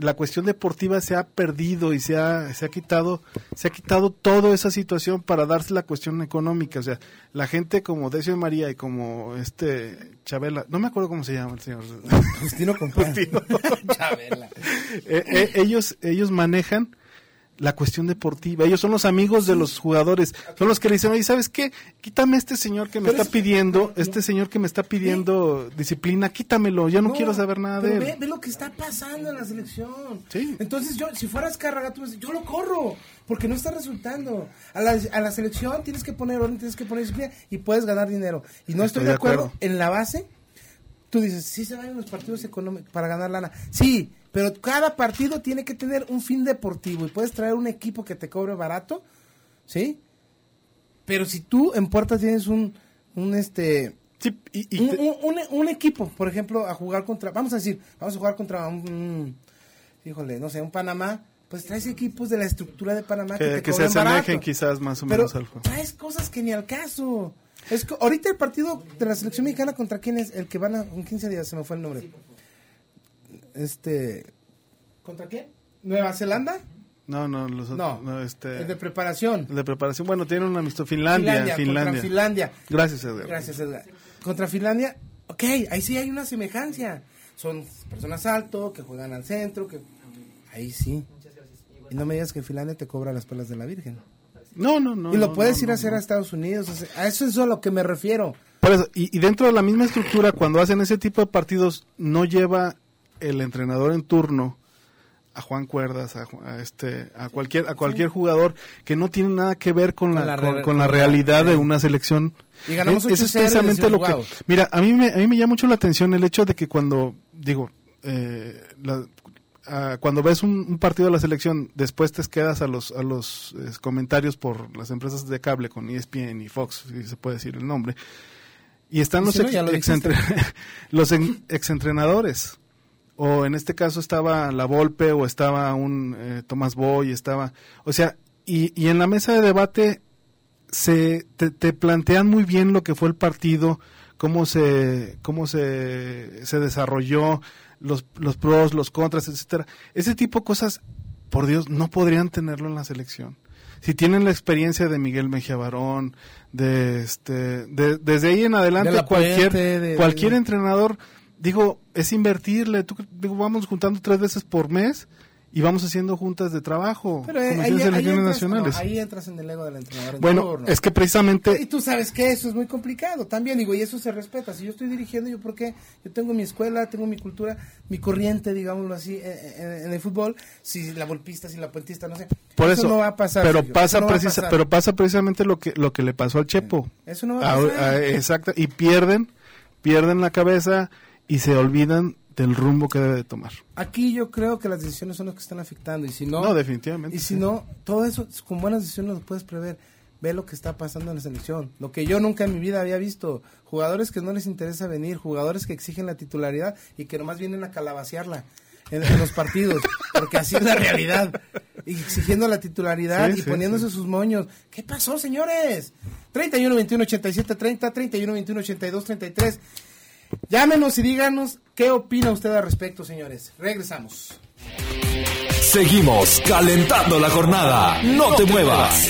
la cuestión deportiva se ha perdido y se ha, se ha quitado, se ha quitado toda esa situación para darse la cuestión económica. O sea, la gente como Decio María y como este Chabela, no me acuerdo cómo se llama el señor. Justino Compadre. Justino. Chabela. Eh, eh, ellos, ellos manejan la cuestión deportiva. Ellos son los amigos de los jugadores. Son los que le dicen, oye, ¿sabes qué? Quítame este señor que me Pero está es- pidiendo, este señor que me está pidiendo disciplina, quítamelo, ya no, quiero saber nada de él. Ve, ve lo que está pasando en la selección. Sí. Entonces, yo, si fueras Carraga, tú dices, yo lo corro, porque no está resultando. A la, a la selección tienes que poner orden, tienes que poner disciplina y puedes ganar dinero. Y no estoy, Estoy de acuerdo. en la base. Tú dices, sí se van los partidos económicos para ganar lana. Sí, pero cada partido tiene que tener un fin deportivo y puedes traer un equipo que te cobre barato, ¿sí? Pero si tú en puertas tienes un, un este, y, un, un- un- un equipo, por ejemplo, a jugar contra, vamos a decir, vamos a jugar contra un, híjole, no sé, un Panamá pues traes equipos de la estructura de Panamá que, Que, te que se asemejen barato. quizás más o Pero menos al juego. traes cosas que ni al caso. Es que ahorita el partido de la selección mexicana contra quién es el que van a en 15 días se me fue el nombre. Este ¿Contra quién? Nueva Zelanda? No, no, los No, no, este, el de preparación. el de preparación. Bueno, tiene un amistoso. Finlandia, Finlandia. Contra Finlandia. Gracias, Edgar. Gracias, Edgar. Contra Finlandia, ok, ahí sí hay una semejanza. Son personas alto, que juegan al centro, que ahí sí. Y no me digas que Finlandia te cobra las perlas de la Virgen. No, no, no. y lo no, puedes no, ir a hacer a Estados Unidos. a eso es a lo que me refiero. Por eso, y, y dentro de la misma estructura, cuando hacen ese tipo de partidos, no lleva el entrenador en turno a Juan Cuerdas, a, este, a cualquier, a cualquier jugador que no tiene nada que ver con la, Con la con con realidad de una selección. Y ganamos Es- eso 8-0 es precisamente lo que. Mira, a mí me, a mí me llama mucho la atención el hecho de que cuando, digo, eh, la- cuando ves un, un partido de la selección, después te quedas a los, a los eh, comentarios por las empresas de cable con E ESPN y Fox, si se puede decir el nombre. Y están los, si no, ex- ya lo dijiste. exentre- los en- exentrenadores. O en este caso estaba La Volpe o estaba un eh, Tomás Boy, estaba... O sea, y, y en la mesa de debate se te, te plantean muy bien lo que fue el partido, cómo se cómo se, se desarrolló, los, los pros, los contras, etcétera. Ese tipo de cosas, por Dios, no podrían tenerlo en la selección. Si tienen la experiencia de Miguel Mejía Barón, de este, de- desde ahí en adelante De la cualquier Puente, de- cualquier entrenador, digo, es invertirle. Tú, digo, vamos juntando tres veces por mes y vamos haciendo juntas de trabajo, Pero eh, ahí, ahí entras, nacionales. no, ahí entras en el ego del entrenador. en Bueno, es que precisamente Y tú sabes que eso es muy complicado también, digo, y eso se respeta. Si yo estoy dirigiendo, yo porque yo tengo mi escuela, tengo mi cultura, mi corriente, digámoslo así, en, en- en el fútbol, si la golpista, si la puentista, no sé. Por eso, no va a pasar. pero Sergio, pasa no precisa- pasar. pero pasa precisamente lo que lo que le pasó al Chepo. Eso no va a pasar. ah, exacto, y pierden, pierden la cabeza y se olvidan del rumbo que debe de tomar. Aquí yo creo que las decisiones son las que están afectando y si no... No, definitivamente, Y si sí. no, todo eso con buenas decisiones lo puedes prever. Ve lo que está pasando en la selección. Lo que yo nunca en mi vida había visto. Jugadores que no les interesa venir, jugadores que exigen la titularidad y que nomás vienen a calabacearla en, en los partidos. porque así es la realidad. Y exigiendo la titularidad Sí, y sí, poniéndose sus moños. ¿Qué pasó, señores? 31 21 87 30, 31 21 82 33. Llámenos y díganos qué opina usted al respecto, señores. Regresamos. Seguimos calentando la jornada. No te muevas.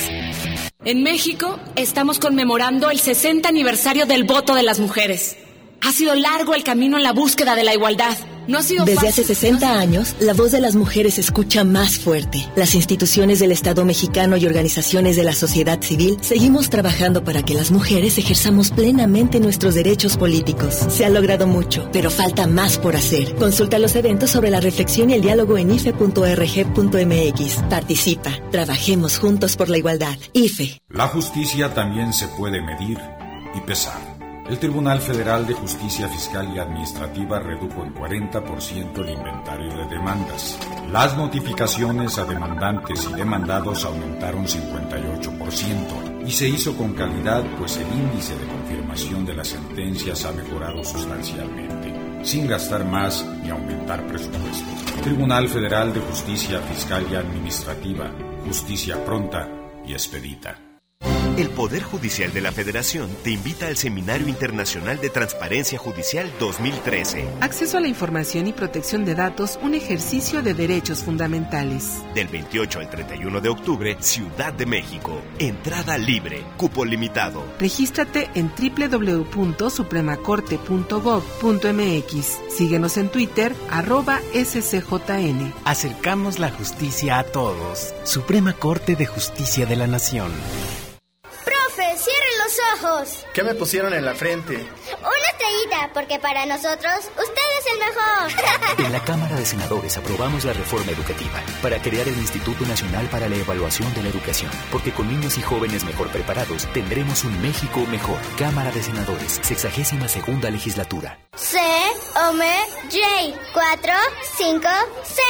En México estamos conmemorando el 60 aniversario del voto de las mujeres. Ha sido largo el camino en la búsqueda de la igualdad. No ha sido Desde fácil. hace 60 años, la voz de las mujeres se escucha más fuerte. Las instituciones del Estado mexicano y organizaciones de la sociedad civil seguimos trabajando para que las mujeres ejerzamos plenamente nuestros derechos políticos. Se ha logrado mucho, pero falta más por hacer. Consulta los eventos sobre la reflexión y el diálogo en ife.org.mx. Participa. Trabajemos juntos por la igualdad. IFE. La justicia también se puede medir y pesar. El Tribunal Federal de Justicia Fiscal y Administrativa redujo en 40% el inventario de demandas. Las notificaciones a demandantes y demandados aumentaron 58% y se hizo con calidad pues el índice de confirmación de las sentencias ha mejorado sustancialmente, sin gastar más ni aumentar presupuesto. Tribunal Federal de Justicia Fiscal y Administrativa, justicia pronta y expedita. El Poder Judicial de la Federación te invita al Seminario Internacional de Transparencia Judicial 2013. Acceso a la información y protección de datos, un ejercicio de derechos fundamentales. Del 28 al 31 de octubre, Ciudad de México. Entrada libre, cupo limitado. Regístrate en www.supremacorte.gov.mx. Síguenos en Twitter, arroba SCJN. Acercamos la justicia a todos. Suprema Corte de Justicia de la Nación. ¡Profe, cierre los ojos! ¿Qué me pusieron en la frente? Una estrellita, porque para nosotros usted es el mejor. En la Cámara de Senadores aprobamos la reforma educativa para crear el Instituto Nacional para la Evaluación de la Educación, porque con niños y jóvenes mejor preparados tendremos un México mejor. Cámara de Senadores, 62 segunda legislatura. C, M, J, 4, 5, 6.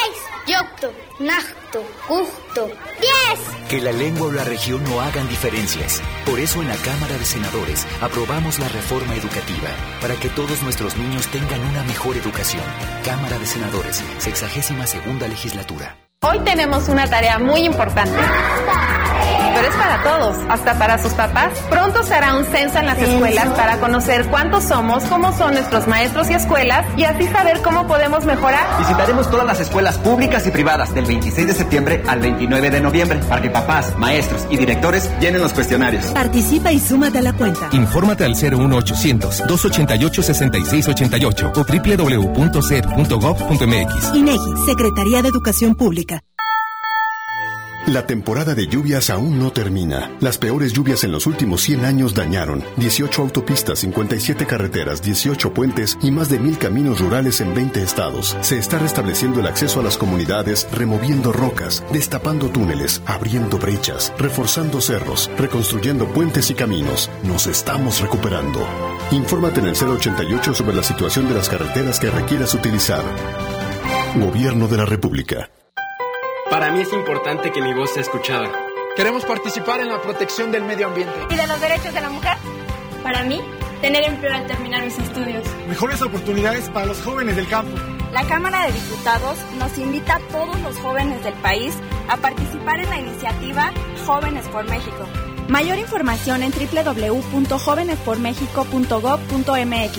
Yocto, Nacto, Gusto, 10. Que la lengua o la región no hagan diferencias. Por eso en la Cámara de Senadores aprobamos la reforma educativa para que todos nuestros niños tengan una mejor educación. Cámara de Senadores, 62 segunda legislatura. Hoy tenemos una tarea muy importante. Pero es para todos, hasta para sus papás. Pronto se hará un censo en las escuelas para conocer cuántos somos, cómo son nuestros maestros y escuelas y así saber cómo podemos mejorar. Visitaremos todas las escuelas públicas y privadas del 26 de septiembre al 29 de noviembre para que papás, maestros y directores llenen los cuestionarios. Participa y súmate a la cuenta. Infórmate al 01800 288 6688 o www.ced.gov.mx. INEGI, Secretaría de Educación Pública. La temporada de lluvias aún no termina. Las peores lluvias en los últimos 100 años dañaron 18 autopistas, 57 carreteras, 18 puentes y más de mil caminos rurales en 20 estados. Se está restableciendo el acceso a las comunidades, removiendo rocas, destapando túneles, abriendo brechas, reforzando cerros, reconstruyendo puentes y caminos. Nos estamos recuperando. Infórmate en el 088 sobre la situación de las carreteras que requieras utilizar. Gobierno de la República. Para mí es importante que mi voz sea escuchada. Queremos participar en la protección del medio ambiente. ¿Y de los derechos de la mujer? Para mí, tener empleo al terminar mis estudios. Mejores oportunidades para los jóvenes del campo. La Cámara de Diputados nos invita a todos los jóvenes del país a participar en la iniciativa Jóvenes por México. Mayor información en www.jovenespormexico.gov.mx.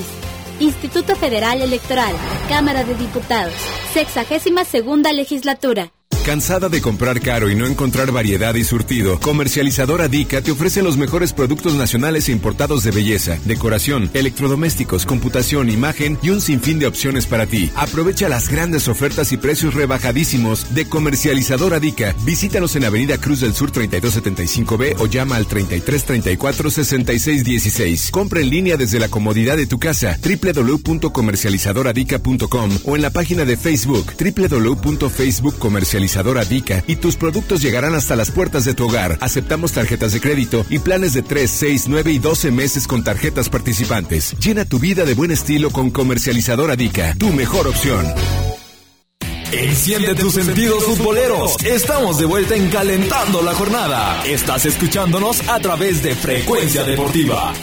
Instituto Federal Electoral, Cámara de Diputados, sexagésima segunda legislatura. ¿Cansada de comprar caro y no encontrar variedad y surtido? Comercializadora Dica te ofrece los mejores productos nacionales e importados de belleza, decoración, electrodomésticos, computación, imagen y un sinfín de opciones para ti. Aprovecha las grandes ofertas y precios rebajadísimos de Comercializadora Dica. Visítanos en Avenida Cruz del Sur 3275B o llama al 3334 6616. Compra en línea desde la comodidad de tu casa www.comercializadoradica.com o en la página de Facebook www.facebookcomercializadora Dica y tus productos llegarán hasta las puertas de tu hogar. Aceptamos tarjetas de crédito y planes de 3, 6, 9 y 12 meses con tarjetas participantes. Llena tu vida de buen estilo con Comercializadora Dica, tu mejor opción. Enciende tus sentidos futboleros. Estamos de vuelta en Calentando la Jornada. Estás escuchándonos a través de Frecuencia Deportiva.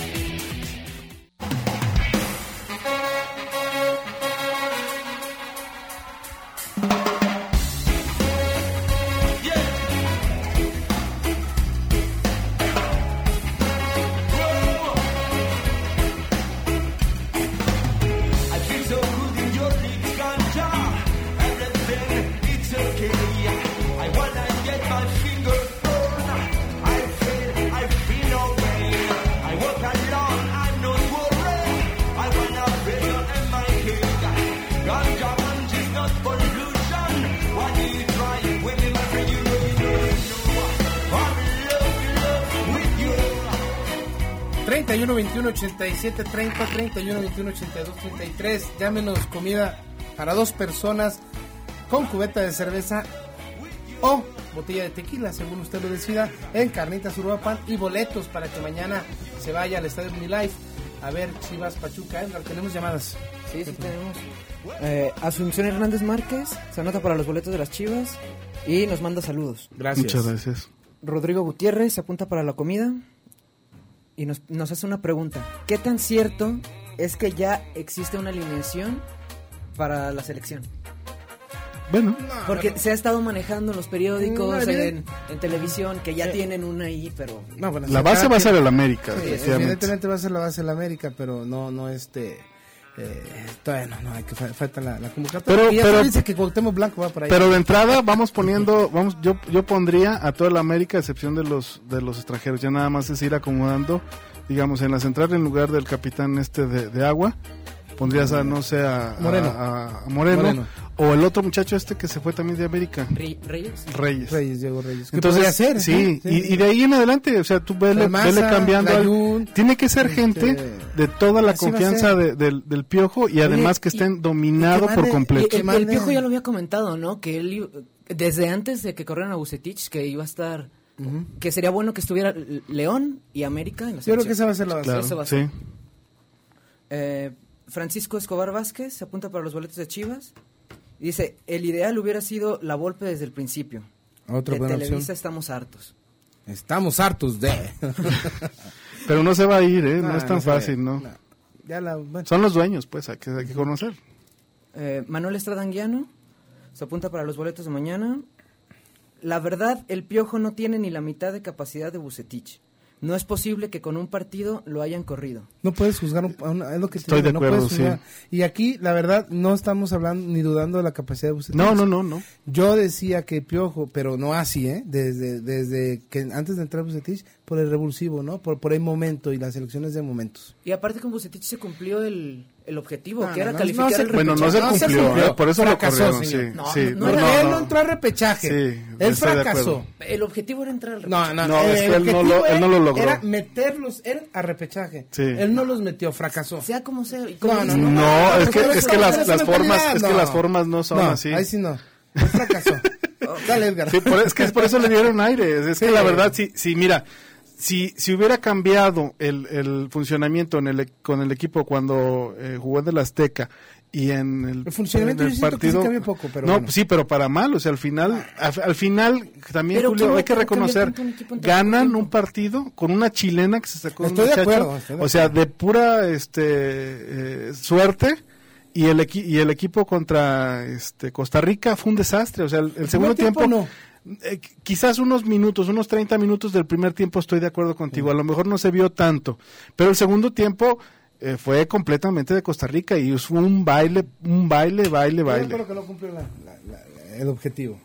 ...31 21 87 30 31 21 82 33 llámenos comida para dos personas con cubeta de cerveza o botella de tequila según usted lo decida en Carnitas Uruapan y boletos para que mañana se vaya al Estadio Unilife a ver Chivas Pachuca Edgar, tenemos llamadas Sí, sí tenemos. Eh, Asunción Hernández Márquez se anota para los boletos de las Chivas y nos manda saludos. Gracias. Muchas gracias. Rodrigo Gutiérrez se apunta para la comida y nos, nos hace una pregunta. ¿Qué tan cierto es que ya existe una alineación para la selección? Bueno. Porque se ha estado manejando en los periódicos, No, en, en televisión, que ya Sí. tienen una ahí, pero... No, bueno, La base va a ser el América, Sí, evidentemente va a ser la base del América, pero no, no este. Eh, todavía no, no, hay que fa- falta la, la convocatoria. Pero- Y pero- dice que Cuauhtémoc Blanco va por ahí. Pero de entrada vamos poniendo, vamos, yo, yo pondría a toda la América, a excepción de los, de los extranjeros, ya nada más es ir acomodando, digamos, en la central en lugar del capitán este de, de agua, pondrías a, no sé, a, Moreno. a- a Moreno, Moreno. o el otro muchacho este que se fue también de América. ¿Reyes? Reyes. Reyes, Diego Reyes. ¿Qué Entonces, ser? sí. Y, y de ahí en adelante, o sea, tú vele, cambiando. al- tiene que ser este, gente de toda la confianza de- del, del piojo y además que estén dominado que por completo. y el, el Piojo ya lo había comentado, ¿no? Que él, iba- desde antes de que corrieran a Bucetich, que iba a estar... Que sería bueno que estuviera León y América en la Yo creo que esa va a ser la base. Eso va a ser. sí. Eh, Francisco Escobar Vázquez se apunta para los boletos de Chivas. Y dice, el ideal hubiera sido la Volpe desde el principio. Otra de buena Televisa opción. estamos hartos. Estamos hartos de. Pero no se va a ir, ¿eh? No, No, es tan no fácil, ¿no? no. Ya la, bueno. Son los dueños, pues, hay que, hay que conocer. Eh, Manuel Estradanguiano se apunta para los boletos de mañana. La verdad, el Piojo no tiene ni la mitad de capacidad de Bucetich. No es posible que con un partido lo hayan corrido. No puedes juzgar, un, a una- es lo que te Estoy digo, de no acuerdo. Y aquí, la verdad, no estamos hablando ni dudando de la capacidad de Bucetich. No, no, no, no. Yo decía que Piojo, pero no así, ¿eh? Desde, desde que antes de entrar Bucetich, por el revulsivo, ¿no? Por, por el momento y las elecciones de momentos. Y aparte con Bucetich se cumplió el, el objetivo, No, que era no, calificar no se- el Bueno, no se cumplió, ¿eh? por eso lo Fracasó, corrieron, señor. sí, No, sí. no No, era- no, él no entró al repechaje. Sí, él fracasó. El objetivo era entrar al No, repechaje. no, No, el es que él no lo- él no lo logró. Era meterlos él a repechaje. Sí. Él no los metió, fracasó. Sea como sea. y No, como no, dicen, no. No, es que, es que las, las formas, es que no. las formas no son no, así. ahí sí no. Él fracasó. Dale, Edgar. Sí, es que es por eso le dieron aire. Es que la verdad, sí, sí, mira, si, si hubiera cambiado el, el funcionamiento en el, e- con el equipo cuando eh, jugó en el Azteca y en el, El funcionamiento en yo que sí cambió poco, pero no, bueno. sí, pero para mal, o sea, al final, al, al final también Pero Julio, ¿cómo hay que reconocer, un ganan un partido con una chilena que se sacó un Estoy de acuerdo, estoy de o sea, de pura este eh, suerte. Y el, equi- y el equipo contra este Costa Rica fue un desastre. O sea, el, el segundo tiempo eh, quizás unos minutos, unos 30 minutos del primer tiempo estoy de acuerdo contigo. A lo mejor no se vio tanto. Pero el segundo tiempo eh, fue completamente de Costa Rica y fue un baile, un baile, baile, Yo baile. creo que no cumplió la- la- la- el objetivo.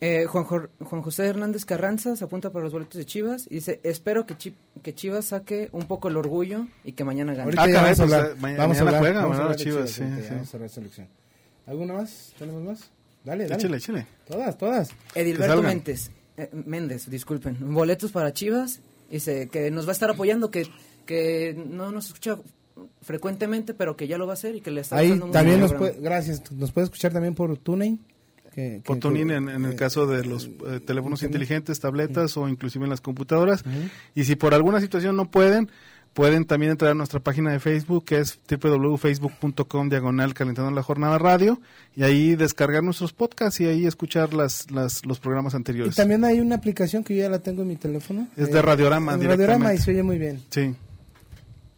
Eh, Juan, Jor- Juan José Hernández Carranza se apunta para los boletos de Chivas y dice, espero que, Chi- que Chivas saque un poco el orgullo y que mañana gane. Ah, vamos a hablar. mañana- vamos a hablar, juega, vamos a mañana hablar de Chivas, Chivas, sí, ahorita, sí. Vamos a hablar de selección. ¿Alguna más? ¿Tenemos más? Dale, dale. Échale, échale. Todas, todas. Edilberto. Méndez, eh, Méndez, disculpen, boletos para Chivas, dice que nos va a estar apoyando, que, que no nos escucha frecuentemente, pero que ya lo va a hacer y que le está Ahí también nos puede, gracias, nos puede escuchar también por TuneIn. Que, Por que- que- en, en el eh, caso de los eh, teléfonos inteligentes, tabletas o inclusive en las computadoras. Y si por alguna situación no pueden, pueden también entrar a nuestra página de Facebook que es www.facebook.com diagonal calentando la jornada radio y ahí descargar nuestros podcasts y ahí escuchar las, las los programas Y anteriores. también hay una aplicación que yo ya la tengo en mi teléfono. Es de Radiorama en Radiorama directamente. y se oye muy bien. Sí,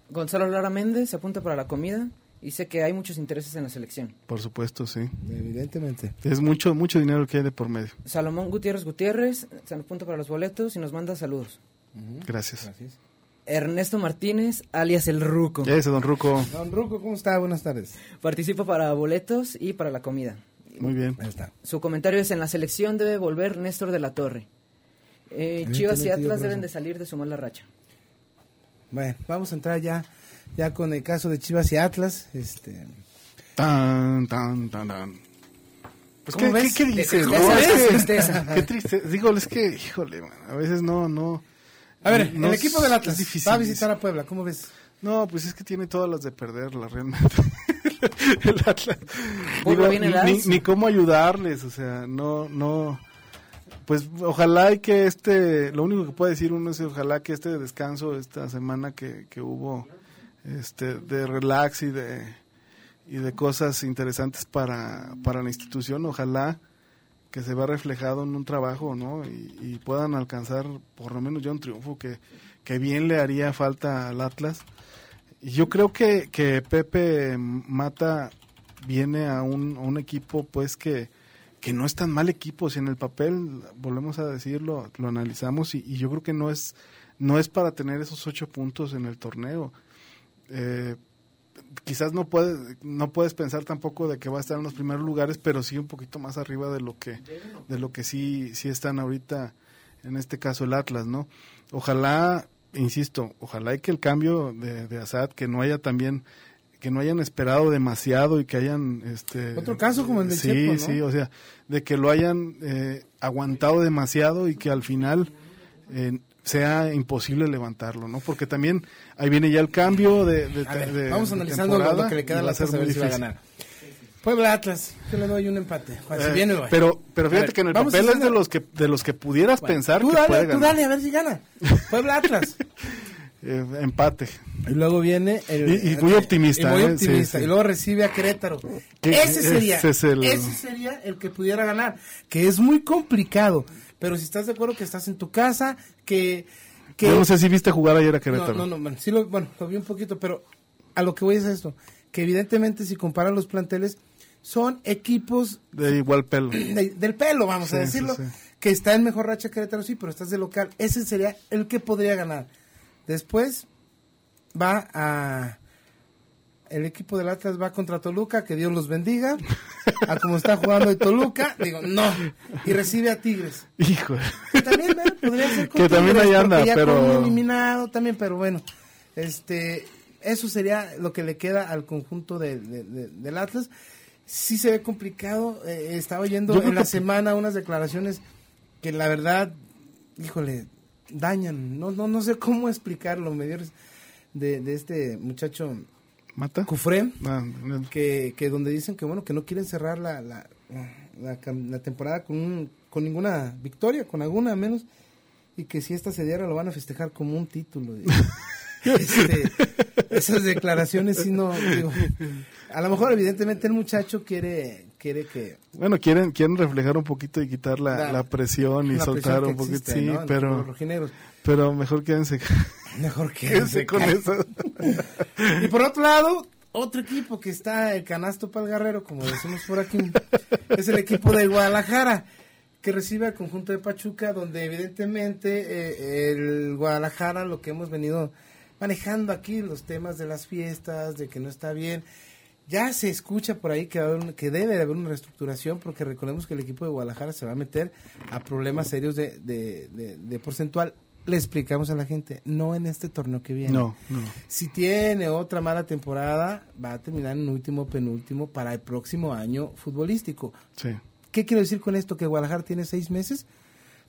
Gonzalo Lara Méndez se apunta para la comida y dice que hay muchos intereses en la selección. por supuesto, sí. Evidentemente. Es mucho mucho dinero que hay de por medio. Salomón Gutiérrez Gutiérrez se apunta para los boletos y nos manda saludos. Gracias. Ernesto Martínez, alias El Ruco. Ese don Ruco, Don Ruco, ¿cómo está? Buenas tardes. Participa para boletos y para la comida. muy bien. Ahí está. Su comentario es, en la selección debe volver Néstor de la Torre. Eh, Chivas y Atlas deben eso. de salir de su mala racha. Bueno, vamos a entrar ya, ya con el caso de Chivas y Atlas. Este, Tan, tan, tan, tan. Pues, ¿Cómo ¿qué, ves? qué, qué dices? Tristeza, Es que- tristeza. Qué triste. Digo, es que, híjole, man, a veces no, no. A ver, no el equipo del Atlas es difícil. va a visitar a Puebla, ¿cómo ves? No, pues es que tiene todas las de perderla, realmente. el Atlas. Digo, ni, ni, ni cómo ayudarles, o sea, no, no. Pues ojalá y que este, lo único que puede decir uno es ojalá que este descanso, esta semana que, que hubo, este, de relax y de, y de cosas interesantes para, para la institución, ojalá que se vea reflejado en un trabajo, ¿no? Y, puedan alcanzar por lo menos ya un triunfo que, que bien le haría falta al Atlas. Yo creo que, que Pepe Mata viene a un, un equipo pues que, que no es tan mal equipo, si en el papel, volvemos a decirlo, lo analizamos y, y yo creo que no es, no es para tener esos ocho puntos en el torneo. Eh, quizás no puedes, no puedes pensar tampoco de que va a estar en los primeros lugares, pero sí un poquito más arriba de lo que, de lo que sí, sí están ahorita, en este caso el Atlas, ¿no? Ojalá, insisto, ojalá y que el cambio de, de Assad, que no haya también, que no hayan esperado demasiado y que hayan, este... Otro caso como el del Sí, Chepo, ¿no? sí, o sea, de que lo hayan eh, aguantado demasiado y que al final eh, sea imposible levantarlo, ¿no? Porque también ahí viene ya el cambio de, de- A ver, de- vamos de analizando lo, que le queda a va la ser a ver muy si va a difícil. ganar. Puebla Atlas, yo le doy un empate. Juan, si Eh, viene, pero pero fíjate ver, que en el papel es de los que de los que pudieras Bueno, pensar tú que dale, puede tú ganar. dale, a ver si gana. Puebla Atlas. Eh, empate. Y luego viene el, Y- y muy optimista, y muy ¿eh? optimista. Sí. Y luego recibe a Querétaro. Que- Ese sería, ese es el- ese sería el que pudiera ganar, que es muy complicado. Pero si estás de acuerdo que estás en tu casa, que que Yo no sé si viste jugar ayer a Querétaro. no, no, no, bueno, sí lo, bueno, lo vi un poquito, pero a lo que voy es esto, que evidentemente si comparan los planteles, son equipos de igual pelo. del pelo, vamos a decirlo, que está en mejor racha Querétaro, sí, pero estás de local. Ese sería el que podría ganar. Después va a el equipo del Atlas va contra Toluca, que Dios los bendiga. A como está jugando el Toluca, digo, no. Y recibe a Tigres. Hijo. Que también podría ser con Que también ahí anda, ya pero. eliminado también, pero bueno. Este, eso sería lo que le queda al conjunto de, del Atlas. Sí se ve complicado. Eh, estaba oyendo en la semana unas declaraciones que la verdad, híjole, dañan. No, no, no sé cómo explicarlo. Me de, de este muchacho ¿Mata? Cufré, ah, que, que donde dicen que bueno que no quieren cerrar la, la, la, temporada con, con ninguna victoria, con alguna menos, y que si esta se diera lo van a festejar como un título. Este, esas declaraciones sí no digo, a lo mejor evidentemente el muchacho quiere quiere que bueno quieren quieren reflejar un poquito y quitar la, presión y soltar un poquito sí pero pero mejor quédense Mejor que con eso. y por otro lado, otro equipo que está el canasto para el guerrero, como decimos por aquí, es el equipo de Guadalajara, que recibe al conjunto de Pachuca, donde evidentemente eh, el Guadalajara, lo que hemos venido manejando aquí, los temas de las fiestas, de que no está bien, ya se escucha por ahí que, que debe haber una reestructuración, porque recordemos que el equipo de Guadalajara se va a meter a problemas serios de, de, de porcentual le explicamos a la gente, no en este torneo que viene. No, no. Si tiene otra mala temporada, va a terminar en último, penúltimo para el próximo año futbolístico. Sí. ¿Qué quiero decir con esto? Que Guadalajara tiene seis meses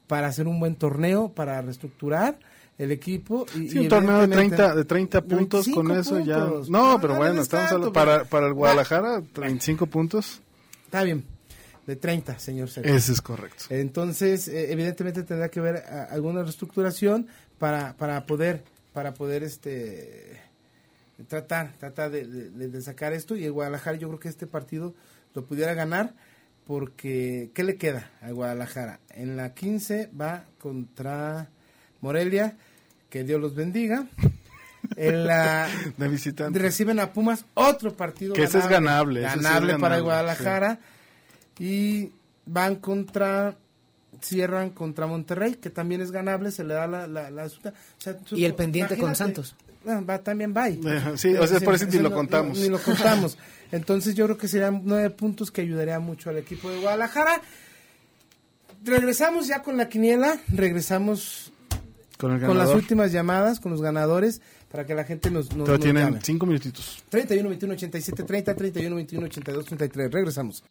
para hacer un buen torneo, para reestructurar el equipo. Y, sí, un torneo de 30, de 30 puntos con eso ya. No, pero bueno, estamos hablando, para, para el Guadalajara, 35 puntos. Está bien de 30, señor Ese es correcto. Entonces, eh, evidentemente tendrá que haber alguna reestructuración para, para poder para poder este tratar tratar de, sacar esto y el Guadalajara yo creo que este partido lo pudiera ganar porque ¿qué le queda a Guadalajara? En la 15 va contra Morelia, que Dios los bendiga. En la de visitante. reciben a Pumas otro partido que ese es ganable, ganable, para el Guadalajara y van contra cierran contra Monterrey, que también es ganable, se le da la... la, y el pendiente con Santos. Va, también va. Sí, o sea, por eso ni lo contamos. Ni, lo contamos. Entonces yo creo que serían nueve puntos que ayudaría mucho al equipo de Guadalajara. Regresamos ya con la quiniela, regresamos con, las últimas llamadas, con los ganadores, para que la gente nos, nos, Pero tienen cinco minutitos. 31, 21, 87, 30, 31, 21, 82, 33. Regresamos.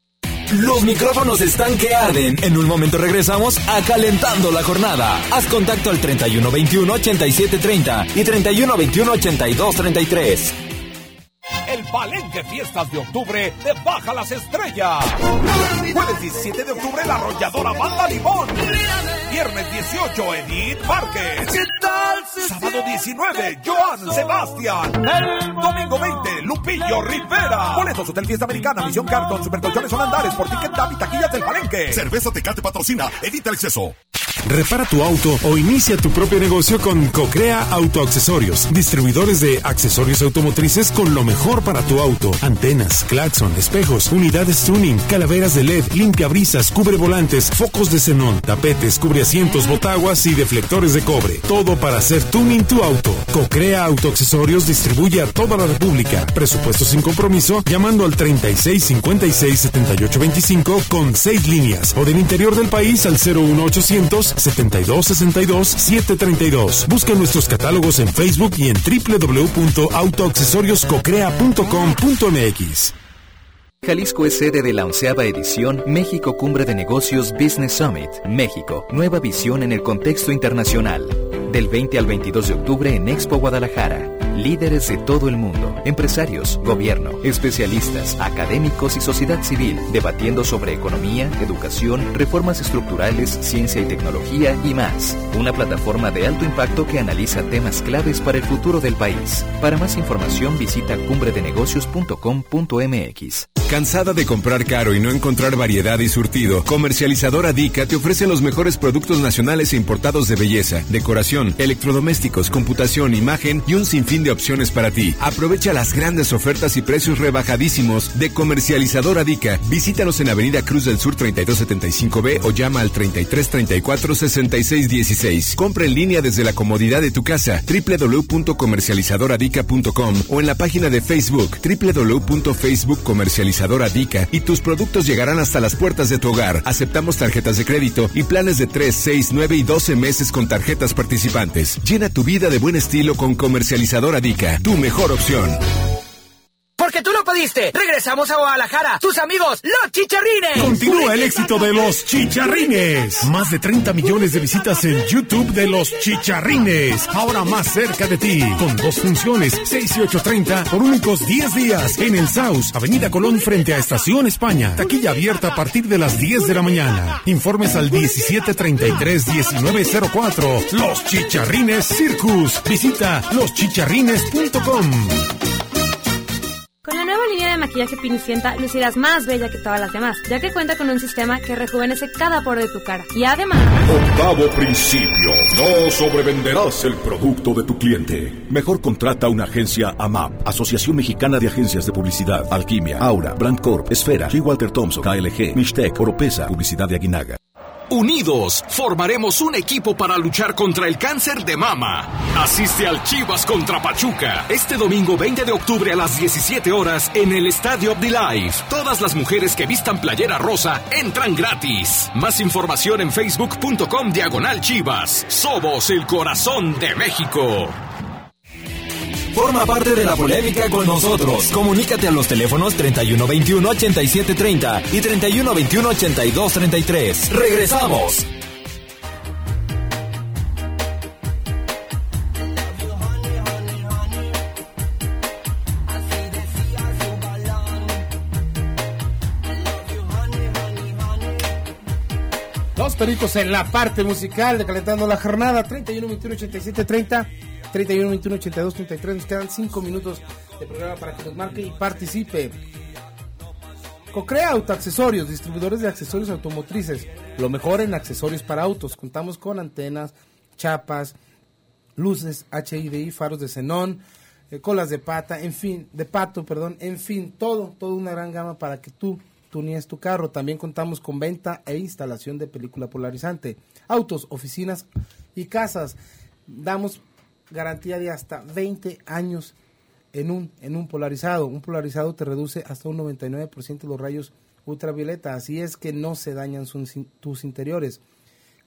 Los micrófonos están que arden. En un momento regresamos a Calentando la Jornada. Haz contacto al 3121 8730 y 3121 8233. El Palenque Fiestas de Octubre de Baja las Estrellas. Jueves 17 de octubre, la arrolladora Banda Limón. Viernes 18, Edith Márquez. Sábado 19, Joan Sebastián. Domingo 20, Lupillo Rivera. Boletos Hotel Fiesta Americana, Misión Carton, Supercolchones Holandares, por Ticket y Taquillas del Palenque. Cerveza Tecate patrocina, evita el exceso. Repara tu auto o inicia tu propio negocio con Cocrea Autoaccesorios, distribuidores de accesorios automotrices con lo mejor para tu auto: antenas, claxon, espejos, unidades tuning, calaveras de LED, limpiabrisas, cubre volantes, focos de xenón, tapetes, cubre asientos, botaguas y deflectores de cobre. Todo para hacer tuning tu auto. Cocrea Autoaccesorios distribuye a toda la República. Presupuesto sin compromiso llamando al 36 56 78 25 con 6 líneas o del interior del país al 01800 72 62 732. Busca nuestros catálogos en Facebook y en www.autoaccesorioscocrea.com.mx. Jalisco es sede de la onceava edición México Cumbre de Negocios Business Summit. México, nueva visión en el contexto internacional. Del 20 al 22 de octubre en Expo Guadalajara. Líderes de todo el mundo, empresarios, gobierno, especialistas, académicos y sociedad civil, debatiendo sobre economía, educación, reformas estructurales, ciencia y tecnología y más. Una plataforma de alto impacto que analiza temas claves para el futuro del país. Para más información visita cumbredenegocios.com.mx. ¿Cansada de comprar caro y no encontrar variedad y surtido? Comercializadora Dica te ofrece los mejores productos nacionales e importados de belleza, decoración, electrodomésticos, computación, imagen y un sinfín de opciones para ti. Aprovecha las grandes ofertas y precios rebajadísimos de Comercializadora Dica. Visítanos en Avenida Cruz del Sur 3275B o llama al 3334 6616. Compra en línea desde la comodidad de tu casa www.comercializadoradica.com o en la página de Facebook www.facebookcomercializadoradica y tus productos llegarán hasta las puertas de tu hogar. Aceptamos tarjetas de crédito y planes de 3, 6, 9 y 12 meses con tarjetas participantes. Llena tu vida de buen estilo con Comercializadora Dica, tu mejor opción. Porque tú lo pediste. Regresamos a Guadalajara. Tus amigos, los chicharrines. Continúa el éxito de los chicharrines. Más de 30 millones de visitas en YouTube de los chicharrines. Ahora más cerca de ti. Con dos funciones, 6 y 8.30 por únicos 10 días. En el Saus, Avenida Colón frente a Estación España. Taquilla abierta a partir de las 10 de la mañana. Informes al 1733-1904. Los Chicharrines Circus. Visita loschicharrines.com. Línea de maquillaje Pinicienta lucirás más bella que todas las demás, ya que cuenta con un sistema que rejuvenece cada poro de tu cara. Y además... Octavo principio. No sobrevenderás el producto de tu cliente. Mejor contrata una agencia AMAP, Asociación Mexicana de Agencias de Publicidad, Alquimia, Aura, Brand Corp, Esfera, G. Walter Thompson, KLG, Mishtec, Oropesa, Publicidad de Aguinaga. Unidos, formaremos un equipo para luchar contra el cáncer de mama. Asiste al Chivas contra Pachuca este domingo 20 de octubre a las 17 horas en el Estadio Life. Todas las mujeres que vistan playera rosa entran gratis. Más información en facebook.com diagonal Chivas. Somos el corazón de México. Forma parte de la polémica con nosotros. Comunícate a los teléfonos 3121-8730 y 3121-8233. ¡Regresamos! Los pericos en la parte musical de Calentando la Jornada 31 21 87 30 31 21 82 33 nos quedan 5 minutos de programa para que nos marque y participe Cocrea Autoaccesorios, distribuidores de accesorios automotrices lo mejor en accesorios para autos contamos con antenas, chapas luces HIDI, faros de xenón eh, colas de pata, en fin, de pato, perdón, en fin, todo, toda una gran gama para que tú tunees tu carro. También contamos con venta e instalación de película polarizante, autos, oficinas y casas. Damos garantía de hasta 20 años en un, en un polarizado. Un polarizado te reduce hasta un 99% los rayos ultravioleta, así es que no se dañan sus, tus interiores.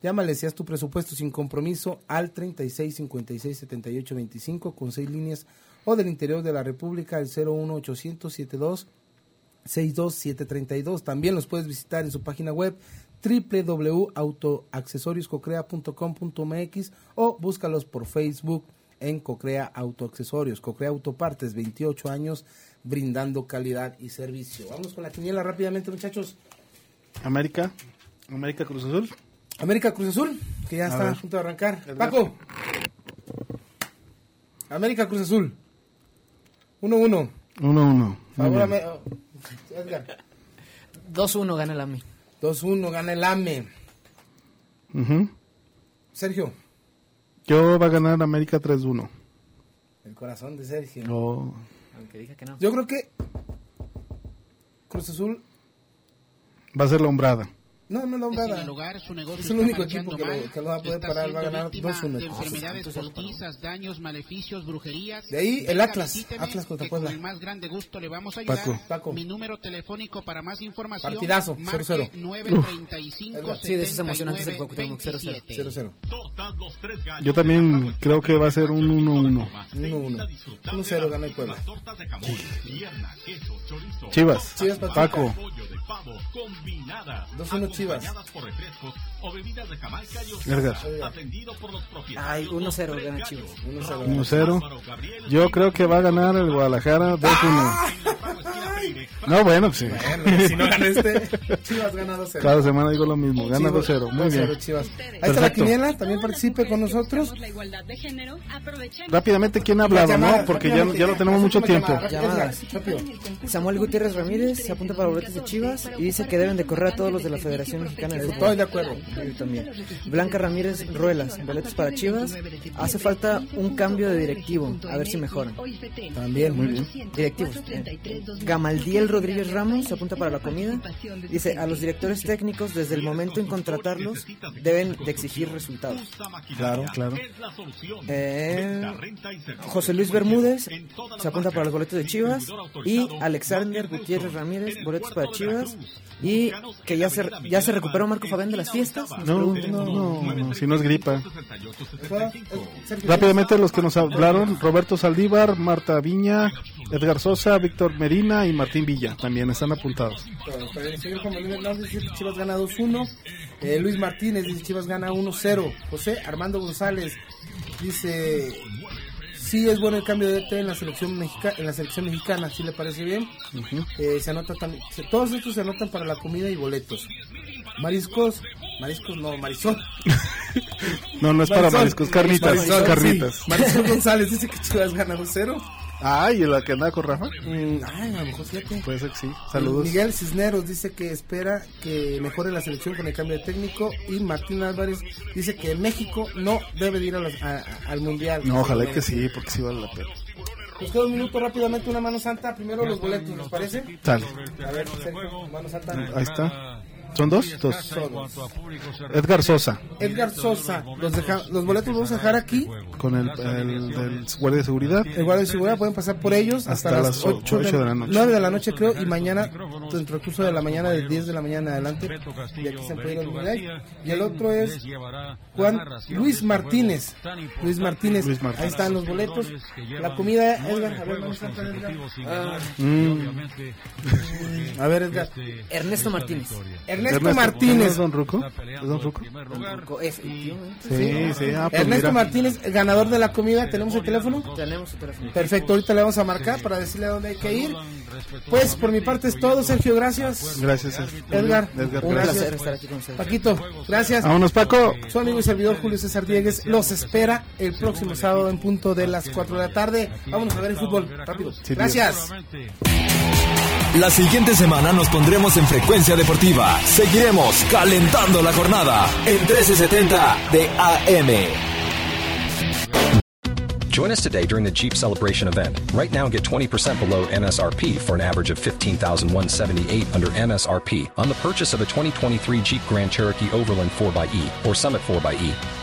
Llámale si haz tu presupuesto sin compromiso al 36 56 78 25 con seis líneas o del interior de la República al 01 800 72 62732. También los puedes visitar en su página web www.autoaccesorioscocrea.com.mx o búscalos por Facebook en Cocrea Autoaccesorios. Cocrea Autopartes, 28 años brindando calidad y servicio. Vamos con la quiniela rápidamente, muchachos. América, América Cruz Azul. América Cruz Azul, que ya A está ver. a punto de arrancar. Edgar. Paco. América Cruz Azul. 1-1. 1-1. Favor, Muy bien. Ame- oh, Edgar. 2-1 gana el AME. 2-1 gana el AME. Ujú. Sergio. Yo va a ganar América 3-1. El corazón de Sergio. Oh. Aunque diga que no. Yo creo que Cruz Azul. Va a ser la hombrada. No, no, no, nada. Es el único equipo que lo, que lo va a poder parar. Va a ganar 2-1. de enfermedades postizas, daños, maleficios, brujerías. De ahí el Atlas, Atlas contra que con Puebla. el más grande gusto le vamos a ayudar. Paco. Paco. Mi número telefónico para más información. Partidazo, marque 0-0. 935 Sí, de esos emocionantes del Cuauhtémoc, 0-0. 0-0. Yo también creo que va a ser un 1-1. 1-1. 1-0 gana el Puebla. Chivas. Chivas. Paco. 2-1 Chivas. Edgar. Ay, 1-0 gana Chivas. 1-0. Yo creo que va a ganar el Guadalajara 2-1. No, bueno, pues sí. Bueno, si no gana este, Chivas gana 2-0. Cada semana digo lo mismo. Gana Chivas, 2-0. Muy 2-0 bien. Chivas. Ahí está la quiniela, también participe con nosotros. Rápidamente, ¿quién ha hablado, Llamadas, no? Porque ya, ya lo tenemos mucho tiempo. llamadas, Llamadas. Rápido. Samuel Gutiérrez Ramírez se apunta para boletos de Chivas y dice que deben de correr a todos los de la federación Mexicana de Fútbol. Estoy de acuerdo. Yo también. Blanca Ramírez Ruelas, boletos para Chivas. Hace falta un cambio de directivo, a ver si mejoran. También, muy bien. Directivos. eh. Gamaldiel Rodríguez Ramos se apunta para la comida. Dice, a los directores técnicos desde el momento en contratarlos deben de exigir resultados. Claro, claro. Eh, José Luis Bermúdez se apunta para los boletos de Chivas y Alexander Gutiérrez Ramírez, boletos para Chivas y que ya se ya se recuperó Marco Fabián de las fiestas. No, preguntan. no, no, si no es gripa. Rápidamente los que nos hablaron, Roberto Saldívar, Marta Viña, Edgar Sosa, Víctor Medina y Martín Villa, también están apuntados. Pero el señor Juan Manuel Hernández dice que Chivas gana 2-1. Eh, Luis Martínez dice Chivas gana 1-0. José Armando González dice sí es bueno el cambio de DT en la selección mexica, en la selección mexicana, si le parece bien. Eh, se anota también, se- todos estos se anotan para la comida y boletos. Mariscos, mariscos no, marisol. No, no es para mariscos, carnitas, Marisol, carnitas. sí. Marisol González dice que Chivas gana 2-0. Ay, ¿y la que andaba con Rafa? Mm, ay, a lo mejor fíjate. Puede ser que sí. Saludos. Miguel Cisneros dice que espera que mejore la selección con el cambio de técnico y Martín Álvarez dice que México no debe de ir a los- a- a- al mundial. No, ojalá que sí, porque sí vale la pena. Nos queda un minuto rápidamente, una mano santa. Primero los boletos, ¿nos parece? Sale. A ver, Sergio, mano santa. Ahí está. ¿Son dos? Dos. Edgar Sosa, Edgar Sosa, los, deja- los boletos los vamos a dejar aquí. con el, el del guardia de seguridad. El guardia de seguridad pueden pasar por ellos hasta, Hasta las las o- 8 de, ocho de la noche. 9 de la noche creo y mañana dentro del curso de la mañana del 10 de la mañana adelante y aquí se puede ir y el otro es Juan Luis Martínez Luis Martínez, Luis Martínez. ahí están los boletos la comida Edgar a ver vamos a entrar, Edgar. Ah, Mm. a ver Edgar Ernesto Martínez. Ernesto, ¿no Martínez es Don Ruco? ¿Es Don Ruco? Efectivamente. Sí, sí. Ah, pues Ernesto mira. Martínez ganador de la comida tenemos el teléfono Tenemos su teléfono. Perfecto, ahorita le vamos a marcar para decirle a dónde hay que ir. Pues por mi parte es todo, Sergio, gracias. Gracias, Edgar, Edgar, Un gracias. placer estar aquí con ustedes. Paquito, gracias. Vámonos, Paco. Su amigo y servidor Julio César Diegues los espera el próximo sábado en punto de las 4 de la tarde. Vámonos a ver el fútbol, rápido. Sí, Gracias. La siguiente semana nos pondremos en frecuencia deportiva. Seguiremos calentando la jornada en 1370 de AM. Join us today during the Jeep Celebration event. Right now, get 20% below MSRP for an average of 15178 under MSRP on the purchase of a 2023 Jeep Grand Cherokee Overland 4xE or Summit 4xE.